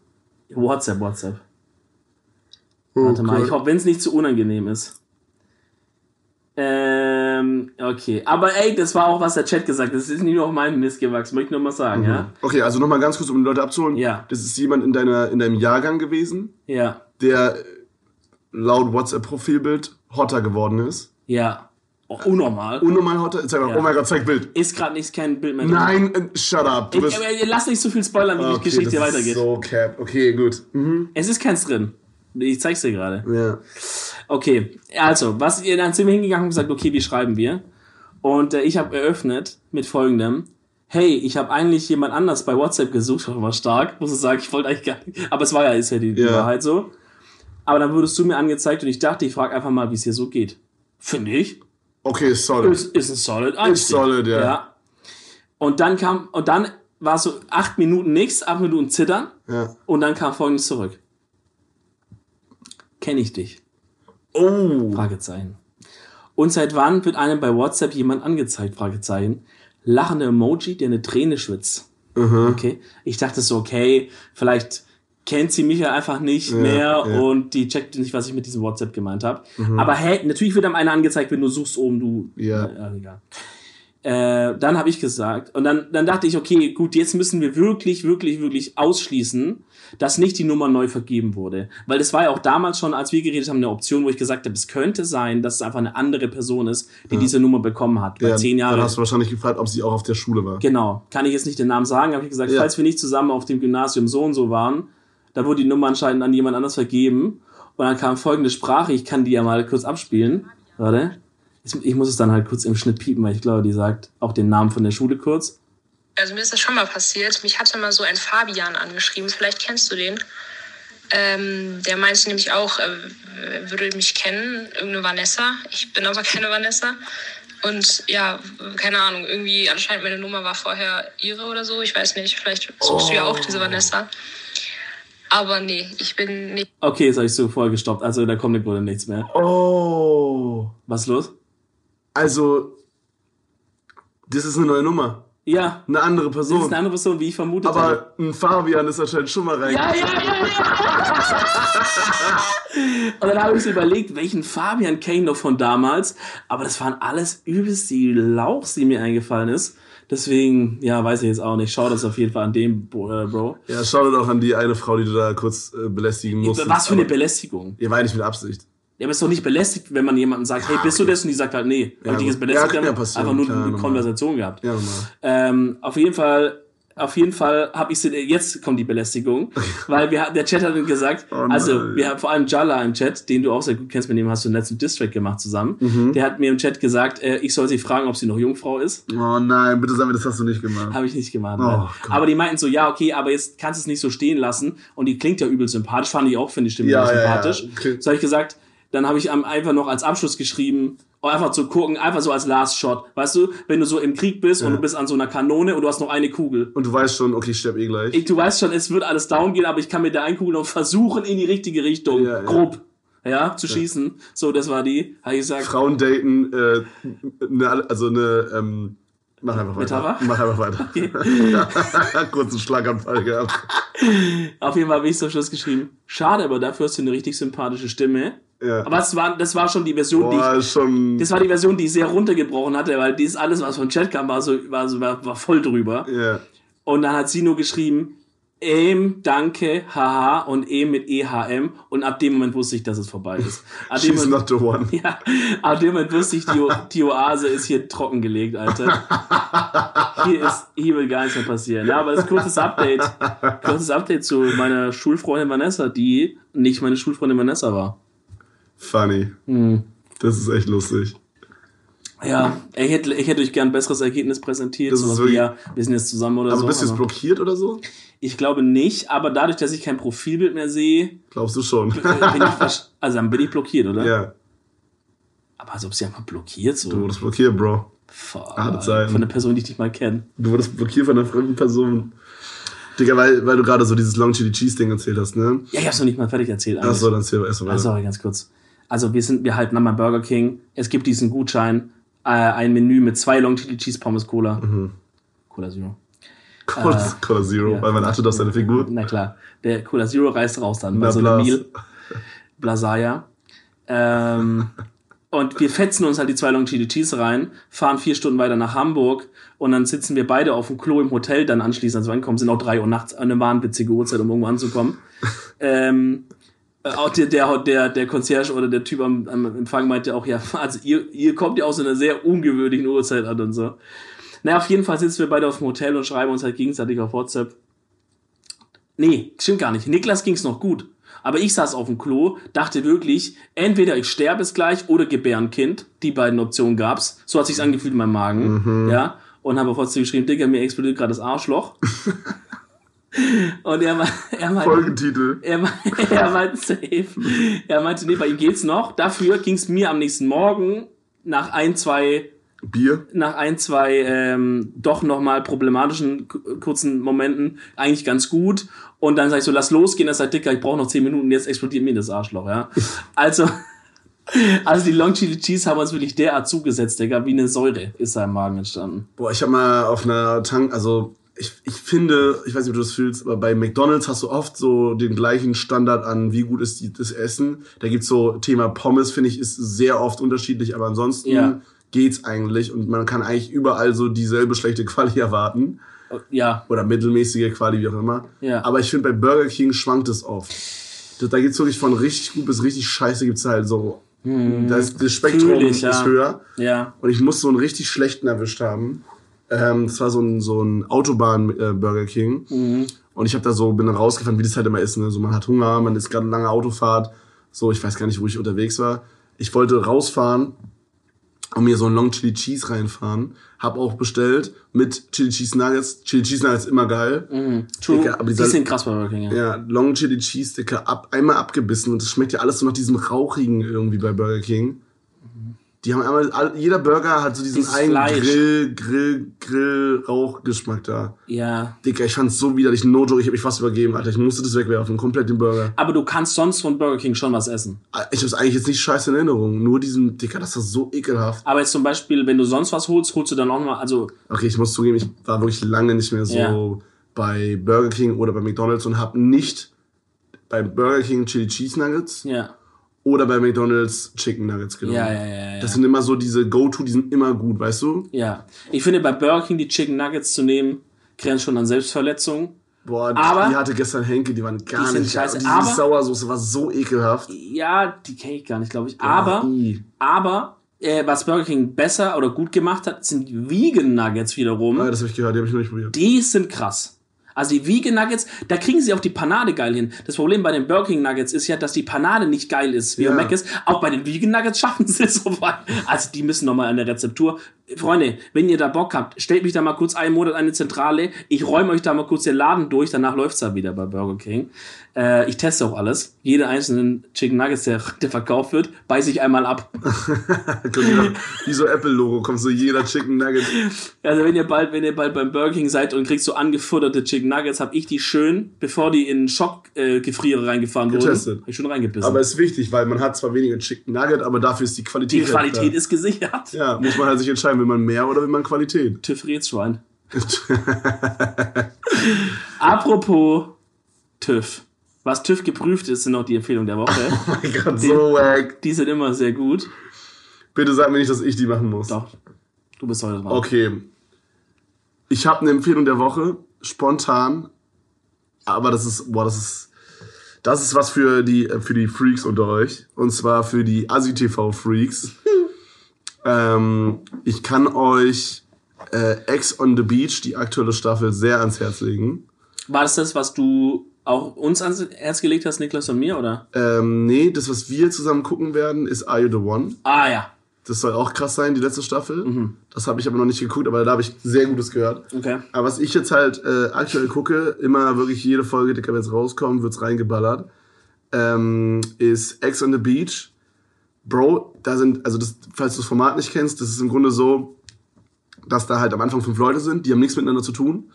WhatsApp, WhatsApp. Oh, Warte mal, cool. ich hoffe, wenn es nicht zu unangenehm ist. Ähm, okay. Aber ey, das war auch, was der Chat gesagt hat. Das ist nicht nur auf meinem Mist gewachsen, möchte ich nur mal sagen, ja? Okay, also nochmal ganz kurz, um die Leute abzuholen. Ja. Das ist jemand in, deiner, in deinem Jahrgang gewesen, Ja, der laut WhatsApp-Profilbild hotter geworden ist. ja. Oh, unnormal. Unnormal hotter. Zeig mal, Ja. oh mein Gott, zeig Bild. ist gerade nicht kein Bild mehr. Nein, äh, shut up. Du Ich, aber, lass nicht so viel spoilern, wie die Okay, Geschichte das weitergeht. Ist so cap. Okay, gut. Mhm. Es ist keins drin. Ich zeig's dir gerade. Ja. Okay, also, was ihr dann sind wir hingegangen und gesagt, okay, wie schreiben wir? Und äh, ich habe eröffnet mit folgendem. Hey, ich habe eigentlich jemand anders bei WhatsApp gesucht, war stark, muss ich sagen, ich wollte eigentlich gar nicht, aber es war ja, ist ja die, die Ja. Wahrheit so. Aber dann wurdest du mir angezeigt und ich dachte, ich frage einfach mal, wie es hier so geht. Finde ich. Okay, solid. Ist, ist ein solid Einstieg. solid, ja. ja. Und dann kam, und dann war so acht Minuten nichts, acht Minuten zittern Ja. und dann kam folgendes zurück. Kenne ich dich? Oh. Fragezeichen. Und seit wann wird einem bei WhatsApp jemand angezeigt? Fragezeichen. Lachende Emoji, der eine Träne schwitzt. Mhm. Okay. Ich dachte so, okay, vielleicht kennt sie mich ja einfach nicht mehr ja. Mhm. und die checkt nicht, was ich mit diesem WhatsApp gemeint habe. Aber hä, natürlich wird einem einer angezeigt, wenn du suchst oben, du. Ja. ja egal. Äh, dann habe ich gesagt, und dann, dann dachte ich, okay, gut, jetzt müssen wir wirklich, wirklich, wirklich ausschließen, dass nicht die Nummer neu vergeben wurde. Weil das war ja auch damals schon, als wir geredet haben, eine Option, wo ich gesagt habe, es könnte sein, dass es einfach eine andere Person ist, die diese Nummer bekommen hat. Bei Ja, zehn Dann Jahren. hast du wahrscheinlich gefragt, ob sie auch auf der Schule war. Genau. Kann ich jetzt nicht den Namen sagen, habe ich gesagt, Ja. falls wir nicht zusammen auf dem Gymnasium so und so waren, da wurde die Nummer anscheinend an jemand anders vergeben. Und dann kam folgende Sprache, ich kann die ja mal kurz abspielen. Warte. Ich- muss es dann halt kurz im Schnitt piepen, weil ich glaube, die sagt auch den Namen von der Schule kurz. Also mir ist das schon mal passiert. Mich hatte mal so ein Fabian angeschrieben. Vielleicht kennst du den. Ähm, der meinte nämlich auch, äh, würde mich kennen, irgendeine Vanessa. Ich bin aber keine Vanessa. Und ja, keine Ahnung, irgendwie anscheinend meine Nummer war vorher ihre oder so. Ich weiß nicht, vielleicht suchst du ja auch diese Vanessa. Aber nee, ich bin nicht. Okay, jetzt habe ich so vorher gestoppt. Also da kommt im Grunde nichts mehr. Oh. Was ist los? Also, das ist eine neue Nummer. Ja, Eine andere das ist Person. eine andere Person, wie ich vermutet habe. Aber ein Fabian ist anscheinend schon mal rein. Ja, ja, ja, ja. Und dann habe ich so überlegt, welchen Fabian kenne ich noch von damals. Aber das waren alles übelst die Lauchs, die mir eingefallen ist. Deswegen, ja, weiß ich jetzt auch nicht. Schau das auf jeden Fall an dem, Bro. äh. Ja, schau doch an die eine Frau, die du da kurz äh, belästigen musstest. Was für eine Belästigung. Ihr war nicht mit Absicht. Ja, aber ist doch nicht belästigt, wenn man jemandem sagt, hey, bist du das? Und die sagt halt, nee. Ja, Richtiges gut. belästigt, Ja, ja, ja einfach nur klar, eine normal. Konversation gehabt. Ja, normal. Ähm, auf jeden Fall, auf jeden Fall habe ich sie, jetzt kommt die Belästigung, weil wir, der Chat hat dann gesagt, Oh also wir haben vor allem Jalla im Chat, den du auch sehr gut kennst, mit dem hast du einen letzten Distrack gemacht zusammen. Mhm. Der hat mir im Chat gesagt, äh, ich soll sie fragen, ob sie noch Jungfrau ist. Oh nein, bitte sag mir, das hast du nicht gemacht. Habe ich nicht gemacht. Oh, aber die meinten so, ja, okay, aber jetzt kannst du es nicht so stehen lassen. Und die klingt ja übel sympathisch, fand ich auch, finde ich Stimme Ja, ja, ja, ja. sympathisch. Okay. So habe ich gesagt, dann habe ich einfach noch als Abschluss geschrieben, um einfach zu gucken, einfach so als Last Shot. Weißt du, wenn du so im Krieg bist und du bist an so einer Kanone und du hast noch eine Kugel. Und du weißt schon, okay, ich sterb eh gleich. Ich, du weißt schon, es wird alles down gehen, aber ich kann mit der einen Kugel noch versuchen, in die richtige Richtung, Ja, ja. grob, ja, zu schießen. So, das war die. Habe ich gesagt, Frauen daten, äh, ne, also eine, ähm, mach einfach weiter. Metapher? Mach einfach weiter. Kurzen Schlaganfall gehabt. auf jeden Fall habe ich zum Schluss geschrieben, schade, aber dafür hast du eine richtig sympathische Stimme. Ja. Aber es war, das war schon die Version, die ich Boah, schon, Das war die Version, die ich sehr runtergebrochen hatte, weil dies alles, was vom Chat kam, war so, war, so, war, war voll drüber. ja. Und dann hat sie nur geschrieben, ähm, danke, haha, und em mit EHM. Und ab dem Moment wusste ich, dass es vorbei ist. Ab dem She's Moment, not the one. ja, ab dem Moment wusste ich, die, O- die Oase ist hier trockengelegt, Alter. Hier ist, hier will gar nichts mehr passieren. Ja, aber das ist ein kurzes Update. Kurzes Update zu meiner Schulfreundin Vanessa, die nicht meine Schulfreundin Vanessa war. Funny. Hm. Das ist echt lustig. Ja, ich hätte, ich hätte euch gern ein besseres Ergebnis präsentiert. Das ist wirklich- ja, wir sind jetzt zusammen oder Aber so. bist du jetzt aber blockiert oder so? ich glaube nicht, aber dadurch, dass ich kein Profilbild mehr sehe, Glaubst du schon? also dann bin ich blockiert, oder? ja. Aber als ob sie einfach blockiert so. Du wurdest blockiert, Bro. Fuck, Harte Zeiten. Von einer Person, die ich nicht mal kenne. Du wurdest blockiert von einer fremden Person. Digga, weil, weil du gerade so dieses Long Chili Cheese Ding erzählt hast, ne? Ja, ich hab's noch nicht mal fertig erzählt. eigentlich. Achso, dann erzähl erst mal Ah, weiter. sorry, ganz kurz. Also wir sind, wir halten an beim Burger King. Es gibt diesen Gutschein, äh, ein Menü mit zwei Long Chili Cheese Pommes Cola. Cola Zero. Cola, Cola Zero, ja. weil man achtet auf seine Figur. Na klar. Der Cola Zero reißt raus dann. Na, so einem Meal. Blasaya. Ähm, und wir fetzen uns halt die zwei Long Chili Cheese rein, fahren vier Stunden weiter nach Hamburg und dann sitzen wir beide auf dem Klo im Hotel, dann anschließend, als wir ankommen, sind auch drei Uhr nachts, eine wahnwitzige Uhrzeit, um irgendwo anzukommen. ähm, äh, auch der, der, der, der Concierge oder der Typ am, am Empfang meinte auch, ja, also ihr, ihr kommt ja aus einer sehr ungewöhnlichen Uhrzeit an und so. Naja, auf jeden Fall sitzen wir beide auf dem Hotel und schreiben uns halt gegenseitig auf WhatsApp. Nee, stimmt gar nicht. Niklas ging's noch gut. Aber ich saß auf dem Klo, dachte wirklich, entweder ich sterbe es gleich oder gebär ein Kind. Die beiden Optionen gab's. So hat sich's angefühlt in meinem Magen. Ja. Und habe auf WhatsApp geschrieben, Digga, mir explodiert gerade das Arschloch. und er, er meinte, Folgentitel. er, er meinte safe. Er meinte, nee, bei ihm geht's noch. Dafür ging's mir am nächsten Morgen nach ein, zwei Bier. nach ein, zwei ähm, doch nochmal problematischen kurzen Momenten eigentlich ganz gut. Und dann sag ich so, lass losgehen, er sagt, Dicker, ich brauche noch zehn Minuten, jetzt explodiert mir das Arschloch, ja. Also, also die Long Chili Cheese haben uns wirklich derart zugesetzt, Digga, wie eine Säure ist da im Magen entstanden. Boah, ich habe mal auf einer Tank, also ich, ich finde, ich weiß nicht, ob du das fühlst, aber bei McDonalds hast du oft so den gleichen Standard an, wie gut ist die, das Essen. Da gibt's so Thema Pommes, finde ich, ist sehr oft unterschiedlich, aber ansonsten Ja. geht's eigentlich und man kann eigentlich überall so dieselbe schlechte Quali erwarten. Ja, Oder mittelmäßige Quali, wie auch immer. Ja. Aber ich finde, bei Burger King schwankt es oft. Da gibt's wirklich von richtig gut bis richtig scheiße gibt's halt so. Das, das Spektrum ich, ja. ist höher. ja. Und ich muss so einen richtig schlechten erwischt haben. Ähm, das war so ein, so ein Autobahn-Burger King. Mhm. Und ich habe da so, bin dann rausgefahren, wie das halt immer ist. Ne? So, man hat Hunger, man ist gerade eine lange Autofahrt. So, ich weiß gar nicht, wo ich unterwegs war. Ich wollte rausfahren und mir so ein Long Chili Cheese reinfahren. Hab auch bestellt mit Chili Cheese Nuggets. Chili Cheese Nuggets immer geil. True, Digga, aber die sind krass bei Burger King, ja. Ja, Long Chili Cheese, Dicker, ab, einmal abgebissen und das schmeckt ja alles so nach diesem Rauchigen irgendwie bei Burger King. Die haben einmal, jeder Burger hat so diesen Dieses einen Fleisch. Grill, Grill, Grill, Rauchgeschmack da. Ja. Dicker, ich fand's so widerlich. No joke, ich hab mich fast übergeben, Alter. Ich musste das wegwerfen, komplett den Burger. Aber du kannst sonst von Burger King schon was essen. Ich hab's eigentlich jetzt nicht scheiße in Erinnerung. Nur diesen, Dicker, das war so ekelhaft. Aber jetzt zum Beispiel, wenn du sonst was holst, holst du dann auch mal, also, Okay, ich muss zugeben, ich war wirklich lange nicht mehr so Ja. bei Burger King oder bei McDonalds und hab nicht bei Burger King Chili Cheese Nuggets ja. Oder bei McDonalds Chicken Nuggets genommen. Ja, ja, ja, ja. Das sind immer so diese Go-To, die sind immer gut, weißt du? Ja. Ich finde, bei Burger King die Chicken Nuggets zu nehmen, grenzt schon an Selbstverletzung. Boah, Aber- die hatte gestern Henke, die waren gar Die nicht scheiße, aber- Diese Sauersoße war so ekelhaft. Ja, die kenne ich gar nicht, glaube ich. Aber, i. aber, äh, was Burger King besser oder gut gemacht hat, sind die Vegan Nuggets wiederum. Ah, das habe ich gehört, die habe ich noch nicht probiert. Die sind krass. Also die Vegan Nuggets, da kriegen sie auch die Panade geil hin. Das Problem bei den Burger King Nuggets ist ja, dass die Panade nicht geil ist, wie Ja. Mac ist. Auch bei den Vegan Nuggets schaffen sie es so weit. Also die müssen nochmal an der Rezeptur. Freunde, wenn ihr da Bock habt, stellt mich da mal kurz einen Monat die Zentrale. Ich räume euch da mal kurz den Laden durch, danach läuft's da wieder bei Burger King. Äh, ich teste auch alles. Jeden einzelnen Chicken Nuggets, der, der verkauft wird, beiße ich einmal ab. Wie so Apple-Logo, kommt so jeder Chicken Nugget. Also wenn ihr bald, wenn ihr bald beim Burger King seid und kriegt so angefutterte Chicken Nuggets, hab ich die schön, bevor die in Schockgefriere äh, reingefahren wurden, Getestet. hab ich schon reingebissen. Aber ist wichtig, weil man hat zwar weniger Chicken Nugget, aber dafür ist die Qualität. die Qualität halt ist gesichert. da. Ja, muss man halt sich entscheiden, will man mehr oder will man Qualität. TÜV Rätschwein. Apropos TÜV. Was TÜV geprüft ist, sind auch die Empfehlungen der Woche. Oh mein Gott, so wack. die sind immer sehr gut. Bitte sag mir nicht, dass ich die machen muss. Doch, du bist heute dran. Okay. Ich habe eine Empfehlung der Woche, spontan. Aber das ist, boah, das ist, das ist was für die, für die Freaks unter euch. Und zwar für die ASI-TV-Freaks. Ähm, ich kann euch äh, Ex on the Beach, die aktuelle Staffel, sehr ans Herz legen. War das das, was du auch uns ans Herz gelegt hast, Niklas und mir, oder? Ähm, nee, das, was wir zusammen gucken werden, ist Are You the One? Ah ja. Das soll auch krass sein, die letzte Staffel. Das habe ich aber noch nicht geguckt, aber da habe ich sehr Gutes gehört. Okay. Aber was ich jetzt halt äh, aktuell gucke, immer wirklich jede Folge, die es rauskommt, wird's reingeballert, ähm, ist Ex on the Beach. Bro, da sind, also das, falls du das Format nicht kennst, das ist im Grunde so, dass da halt am Anfang fünf Leute sind, die haben nichts miteinander zu tun.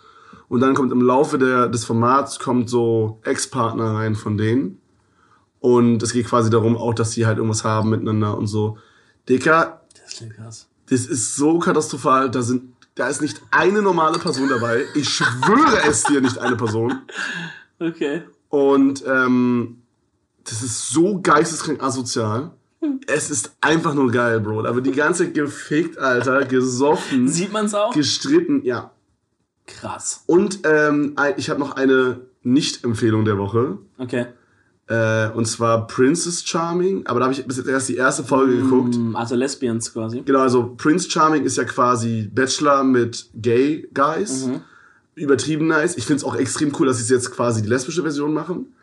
Und dann kommt im Laufe der, des Formats kommt so Ex-Partner rein von denen. Und es geht quasi darum auch, dass sie halt irgendwas haben miteinander und so. Dicker, Das klingt krass. das ist so katastrophal. Da sind, da ist nicht eine normale Person dabei. Ich schwöre es dir, nicht eine Person. Okay. Und ähm, das ist so geisteskrank asozial. Es ist einfach nur geil, Bro. Aber die ganze gefickt, Alter, gesoffen, Sieht man's auch? gestritten, ja. Krass. Und ähm, ich habe noch eine Nicht-Empfehlung der Woche. Okay. Äh, und zwar Princess Charming. Aber da habe ich bis jetzt erst die erste Folge geguckt. Hm, Also Lesbians quasi. Genau, also Prince Charming ist ja quasi Bachelor mit Gay Guys. Übertrieben nice. Ich find's auch extrem cool, dass sie jetzt quasi die lesbische Version machen.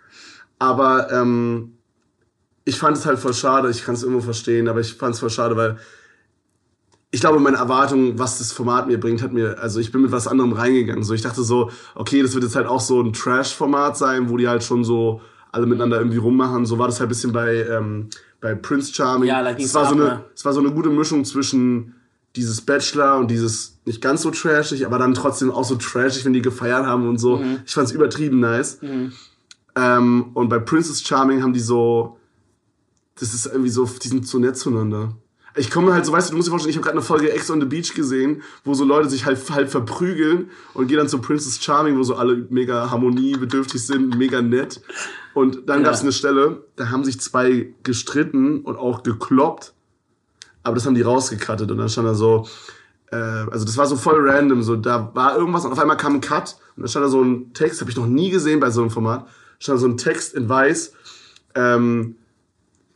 Aber ähm, ich fand es halt voll schade. Ich kann es irgendwo verstehen, aber ich fand es voll schade, weil ich glaube, meine Erwartung, was das Format mir bringt, hat mir, also ich bin mit was anderem reingegangen. So, ich dachte so, okay, das wird jetzt halt auch so ein Trash-Format sein, wo die halt schon so alle miteinander irgendwie rummachen. So war das halt ein bisschen bei, ähm, bei Prince Charming. Ja, da ging's es war so ab, eine, ne? es war so eine gute Mischung zwischen dieses Bachelor und dieses nicht ganz so trashig, aber dann trotzdem auch so trashig, wenn die gefeiert haben und so. Mhm. Ich fand's übertrieben nice. Ähm, und bei Princess Charming haben die so, das ist irgendwie so, die sind so nett zueinander. Ich komme halt so, weißt du, du musst dir vorstellen, ich habe gerade eine Folge Ex on the Beach gesehen, wo so Leute sich halt, halt verprügeln und gehen dann zu Princess Charming, wo so alle mega harmoniebedürftig sind, mega nett. Und dann Ja. gab's eine Stelle, da haben sich zwei gestritten und auch gekloppt, aber das haben die rausgekattet und dann stand da so, äh, also das war so voll random, so da war irgendwas und auf einmal kam ein Cut und dann stand da so ein Text, habe ich noch nie gesehen bei so einem Format, stand da so ein Text in weiß, ähm,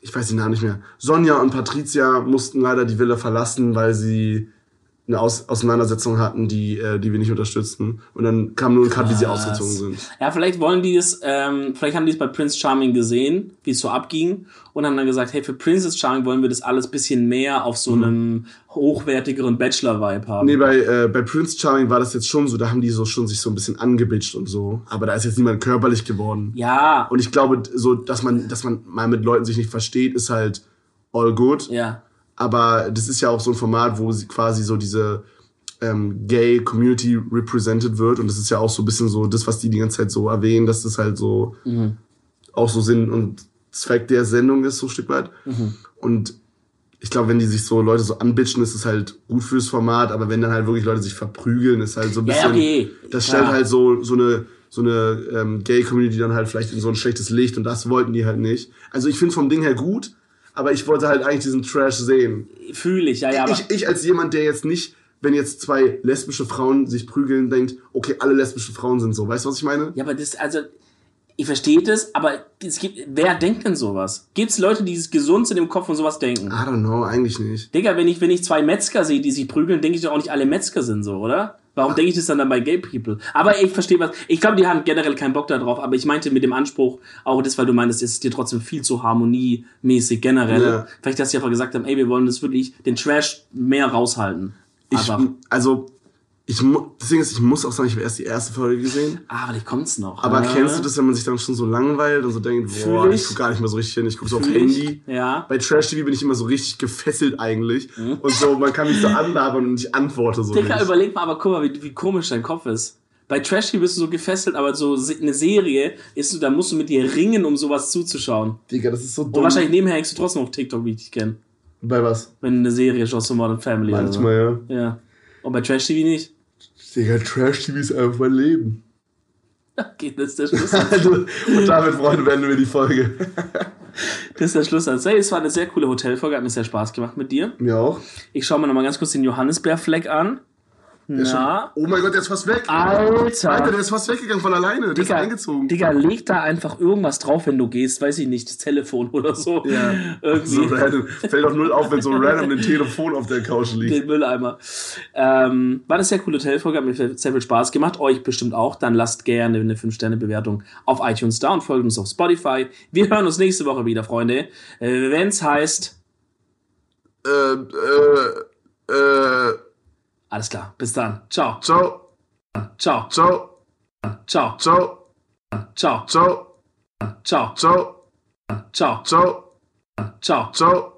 ich weiß den Namen nicht mehr. Sonja und Patricia mussten leider die Villa verlassen, weil sie eine Aus Auseinandersetzung hatten, die, äh, die wir nicht unterstützten. Und dann kam nur ein Cut, wie sie ausgezogen sind. Ja, vielleicht wollen die es, ähm, vielleicht haben die es bei Prince Charming gesehen, wie es so abging, und haben dann gesagt, hey, für Princess Charming wollen wir das alles bisschen mehr auf so einem hochwertigeren Bachelor-Vibe haben. Mhm. Nee, bei, äh, bei Prince Charming war das jetzt schon so, da haben die so schon sich so ein bisschen angebitscht und so. Aber da ist jetzt niemand körperlich geworden. Ja, Und ich glaube, so, dass man, dass man mal mit Leuten sich nicht versteht, ist halt all good. ja. Aber das ist ja auch so ein Format, wo sie quasi so diese ähm, Gay Community represented wird. Und das ist ja auch so ein bisschen so das, was die die ganze Zeit so erwähnen, dass das halt so auch so Sinn und Zweck der Sendung ist, so ein Stück weit. Und ich glaube, wenn die sich so Leute so anbitchen, ist es halt gut fürs Format. Aber wenn dann halt wirklich Leute sich verprügeln, ist halt so ein Ja, bisschen. okay. Das stellt halt so, so eine, so eine ähm, Gay-Community dann halt vielleicht in so ein schlechtes Licht und das wollten die halt nicht. Also ich finde vom Ding her gut, aber ich wollte halt eigentlich diesen Trash sehen. Fühle ich, ja, ja, ich, ich als jemand, der jetzt nicht, wenn jetzt zwei lesbische Frauen sich prügeln, denkt, okay, alle lesbische Frauen sind so. Weißt du, was ich meine? Ja, aber das, also, ich verstehe das, aber es gibt, wer denkt denn sowas? Gibt's Leute, die gesund sind im Kopf und sowas denken? I don't know, eigentlich nicht. Digga, wenn ich, wenn ich zwei Metzger sehe, die sich prügeln, denke ich doch auch nicht, alle Metzger sind so, oder? Warum denke ich das dann, dann bei Gay People? Aber ich verstehe was. Ich glaube, die haben generell keinen Bock darauf, aber ich meinte mit dem Anspruch, auch das, weil du meintest, es ist dir trotzdem viel zu harmoniemäßig generell. Ja. Vielleicht, dass sie einfach gesagt haben, ey, wir wollen das wirklich, den Trash mehr raushalten. Ich, also, ich, deswegen ist, ich muss auch sagen, ich habe erst die erste Folge gesehen. Ah, vielleicht kommt's noch. Aber ne? kennst du das, wenn man sich dann schon so langweilt und so denkt, boah, ich ich. guck gar nicht mehr so richtig hin, ich guck so auf ich. Handy. Ja. Bei Trash TV bin ich immer so richtig gefesselt eigentlich. Und so, man kann mich so anlabern und ich antworte so Digga, nicht. überleg mal, aber guck mal, wie, wie komisch dein Kopf ist. Bei Trash TV bist du so gefesselt, aber so eine Serie ist du, da musst du mit dir ringen, um sowas zuzuschauen. Digga, das ist so Und dumm. wahrscheinlich nebenher hängst du trotzdem auf TikTok, wie ich dich kenne. Bei was? Wenn du eine Serie schaust, so Modern Family oder so. Manchmal, ja. Ja. Und bei Trash TV nicht. Digga, Trash TV ist einfach mein Leben. Okay, das ist der Schluss. Also, und damit, Freunde, beenden wir die Folge. Das ist der Schluss. Hey, es war eine sehr coole Hotelfolge, hat mir sehr Spaß gemacht mit dir. Mir auch. Ich schaue mir nochmal ganz kurz den Johannisbeerfleck an. Na, Oh mein Gott, der ist fast weg. Alter, Alter. der ist fast weggegangen von alleine. Der ist eingezogen. Digga, leg da einfach irgendwas drauf, wenn du gehst, weiß ich nicht, das Telefon oder so. Ja. Irgendwie. So random. Fällt auch null auf, wenn so random ein Telefon auf der Couch liegt. den Mülleimer. Ähm, war eine sehr coole Hotelfolge, hat mir sehr viel Spaß gemacht. Euch bestimmt auch. Dann lasst gerne eine 5-Sterne-Bewertung auf iTunes da und folgt uns auf Spotify. Wir hören uns nächste Woche wieder, Freunde. Äh, Wenn es heißt, Äh, äh, äh, alles klar, bis dann. Ciao, ciao, ciao, ciao, ciao, ciao, ciao, ciao, ciao, ciao, ciao, ciao, ciao.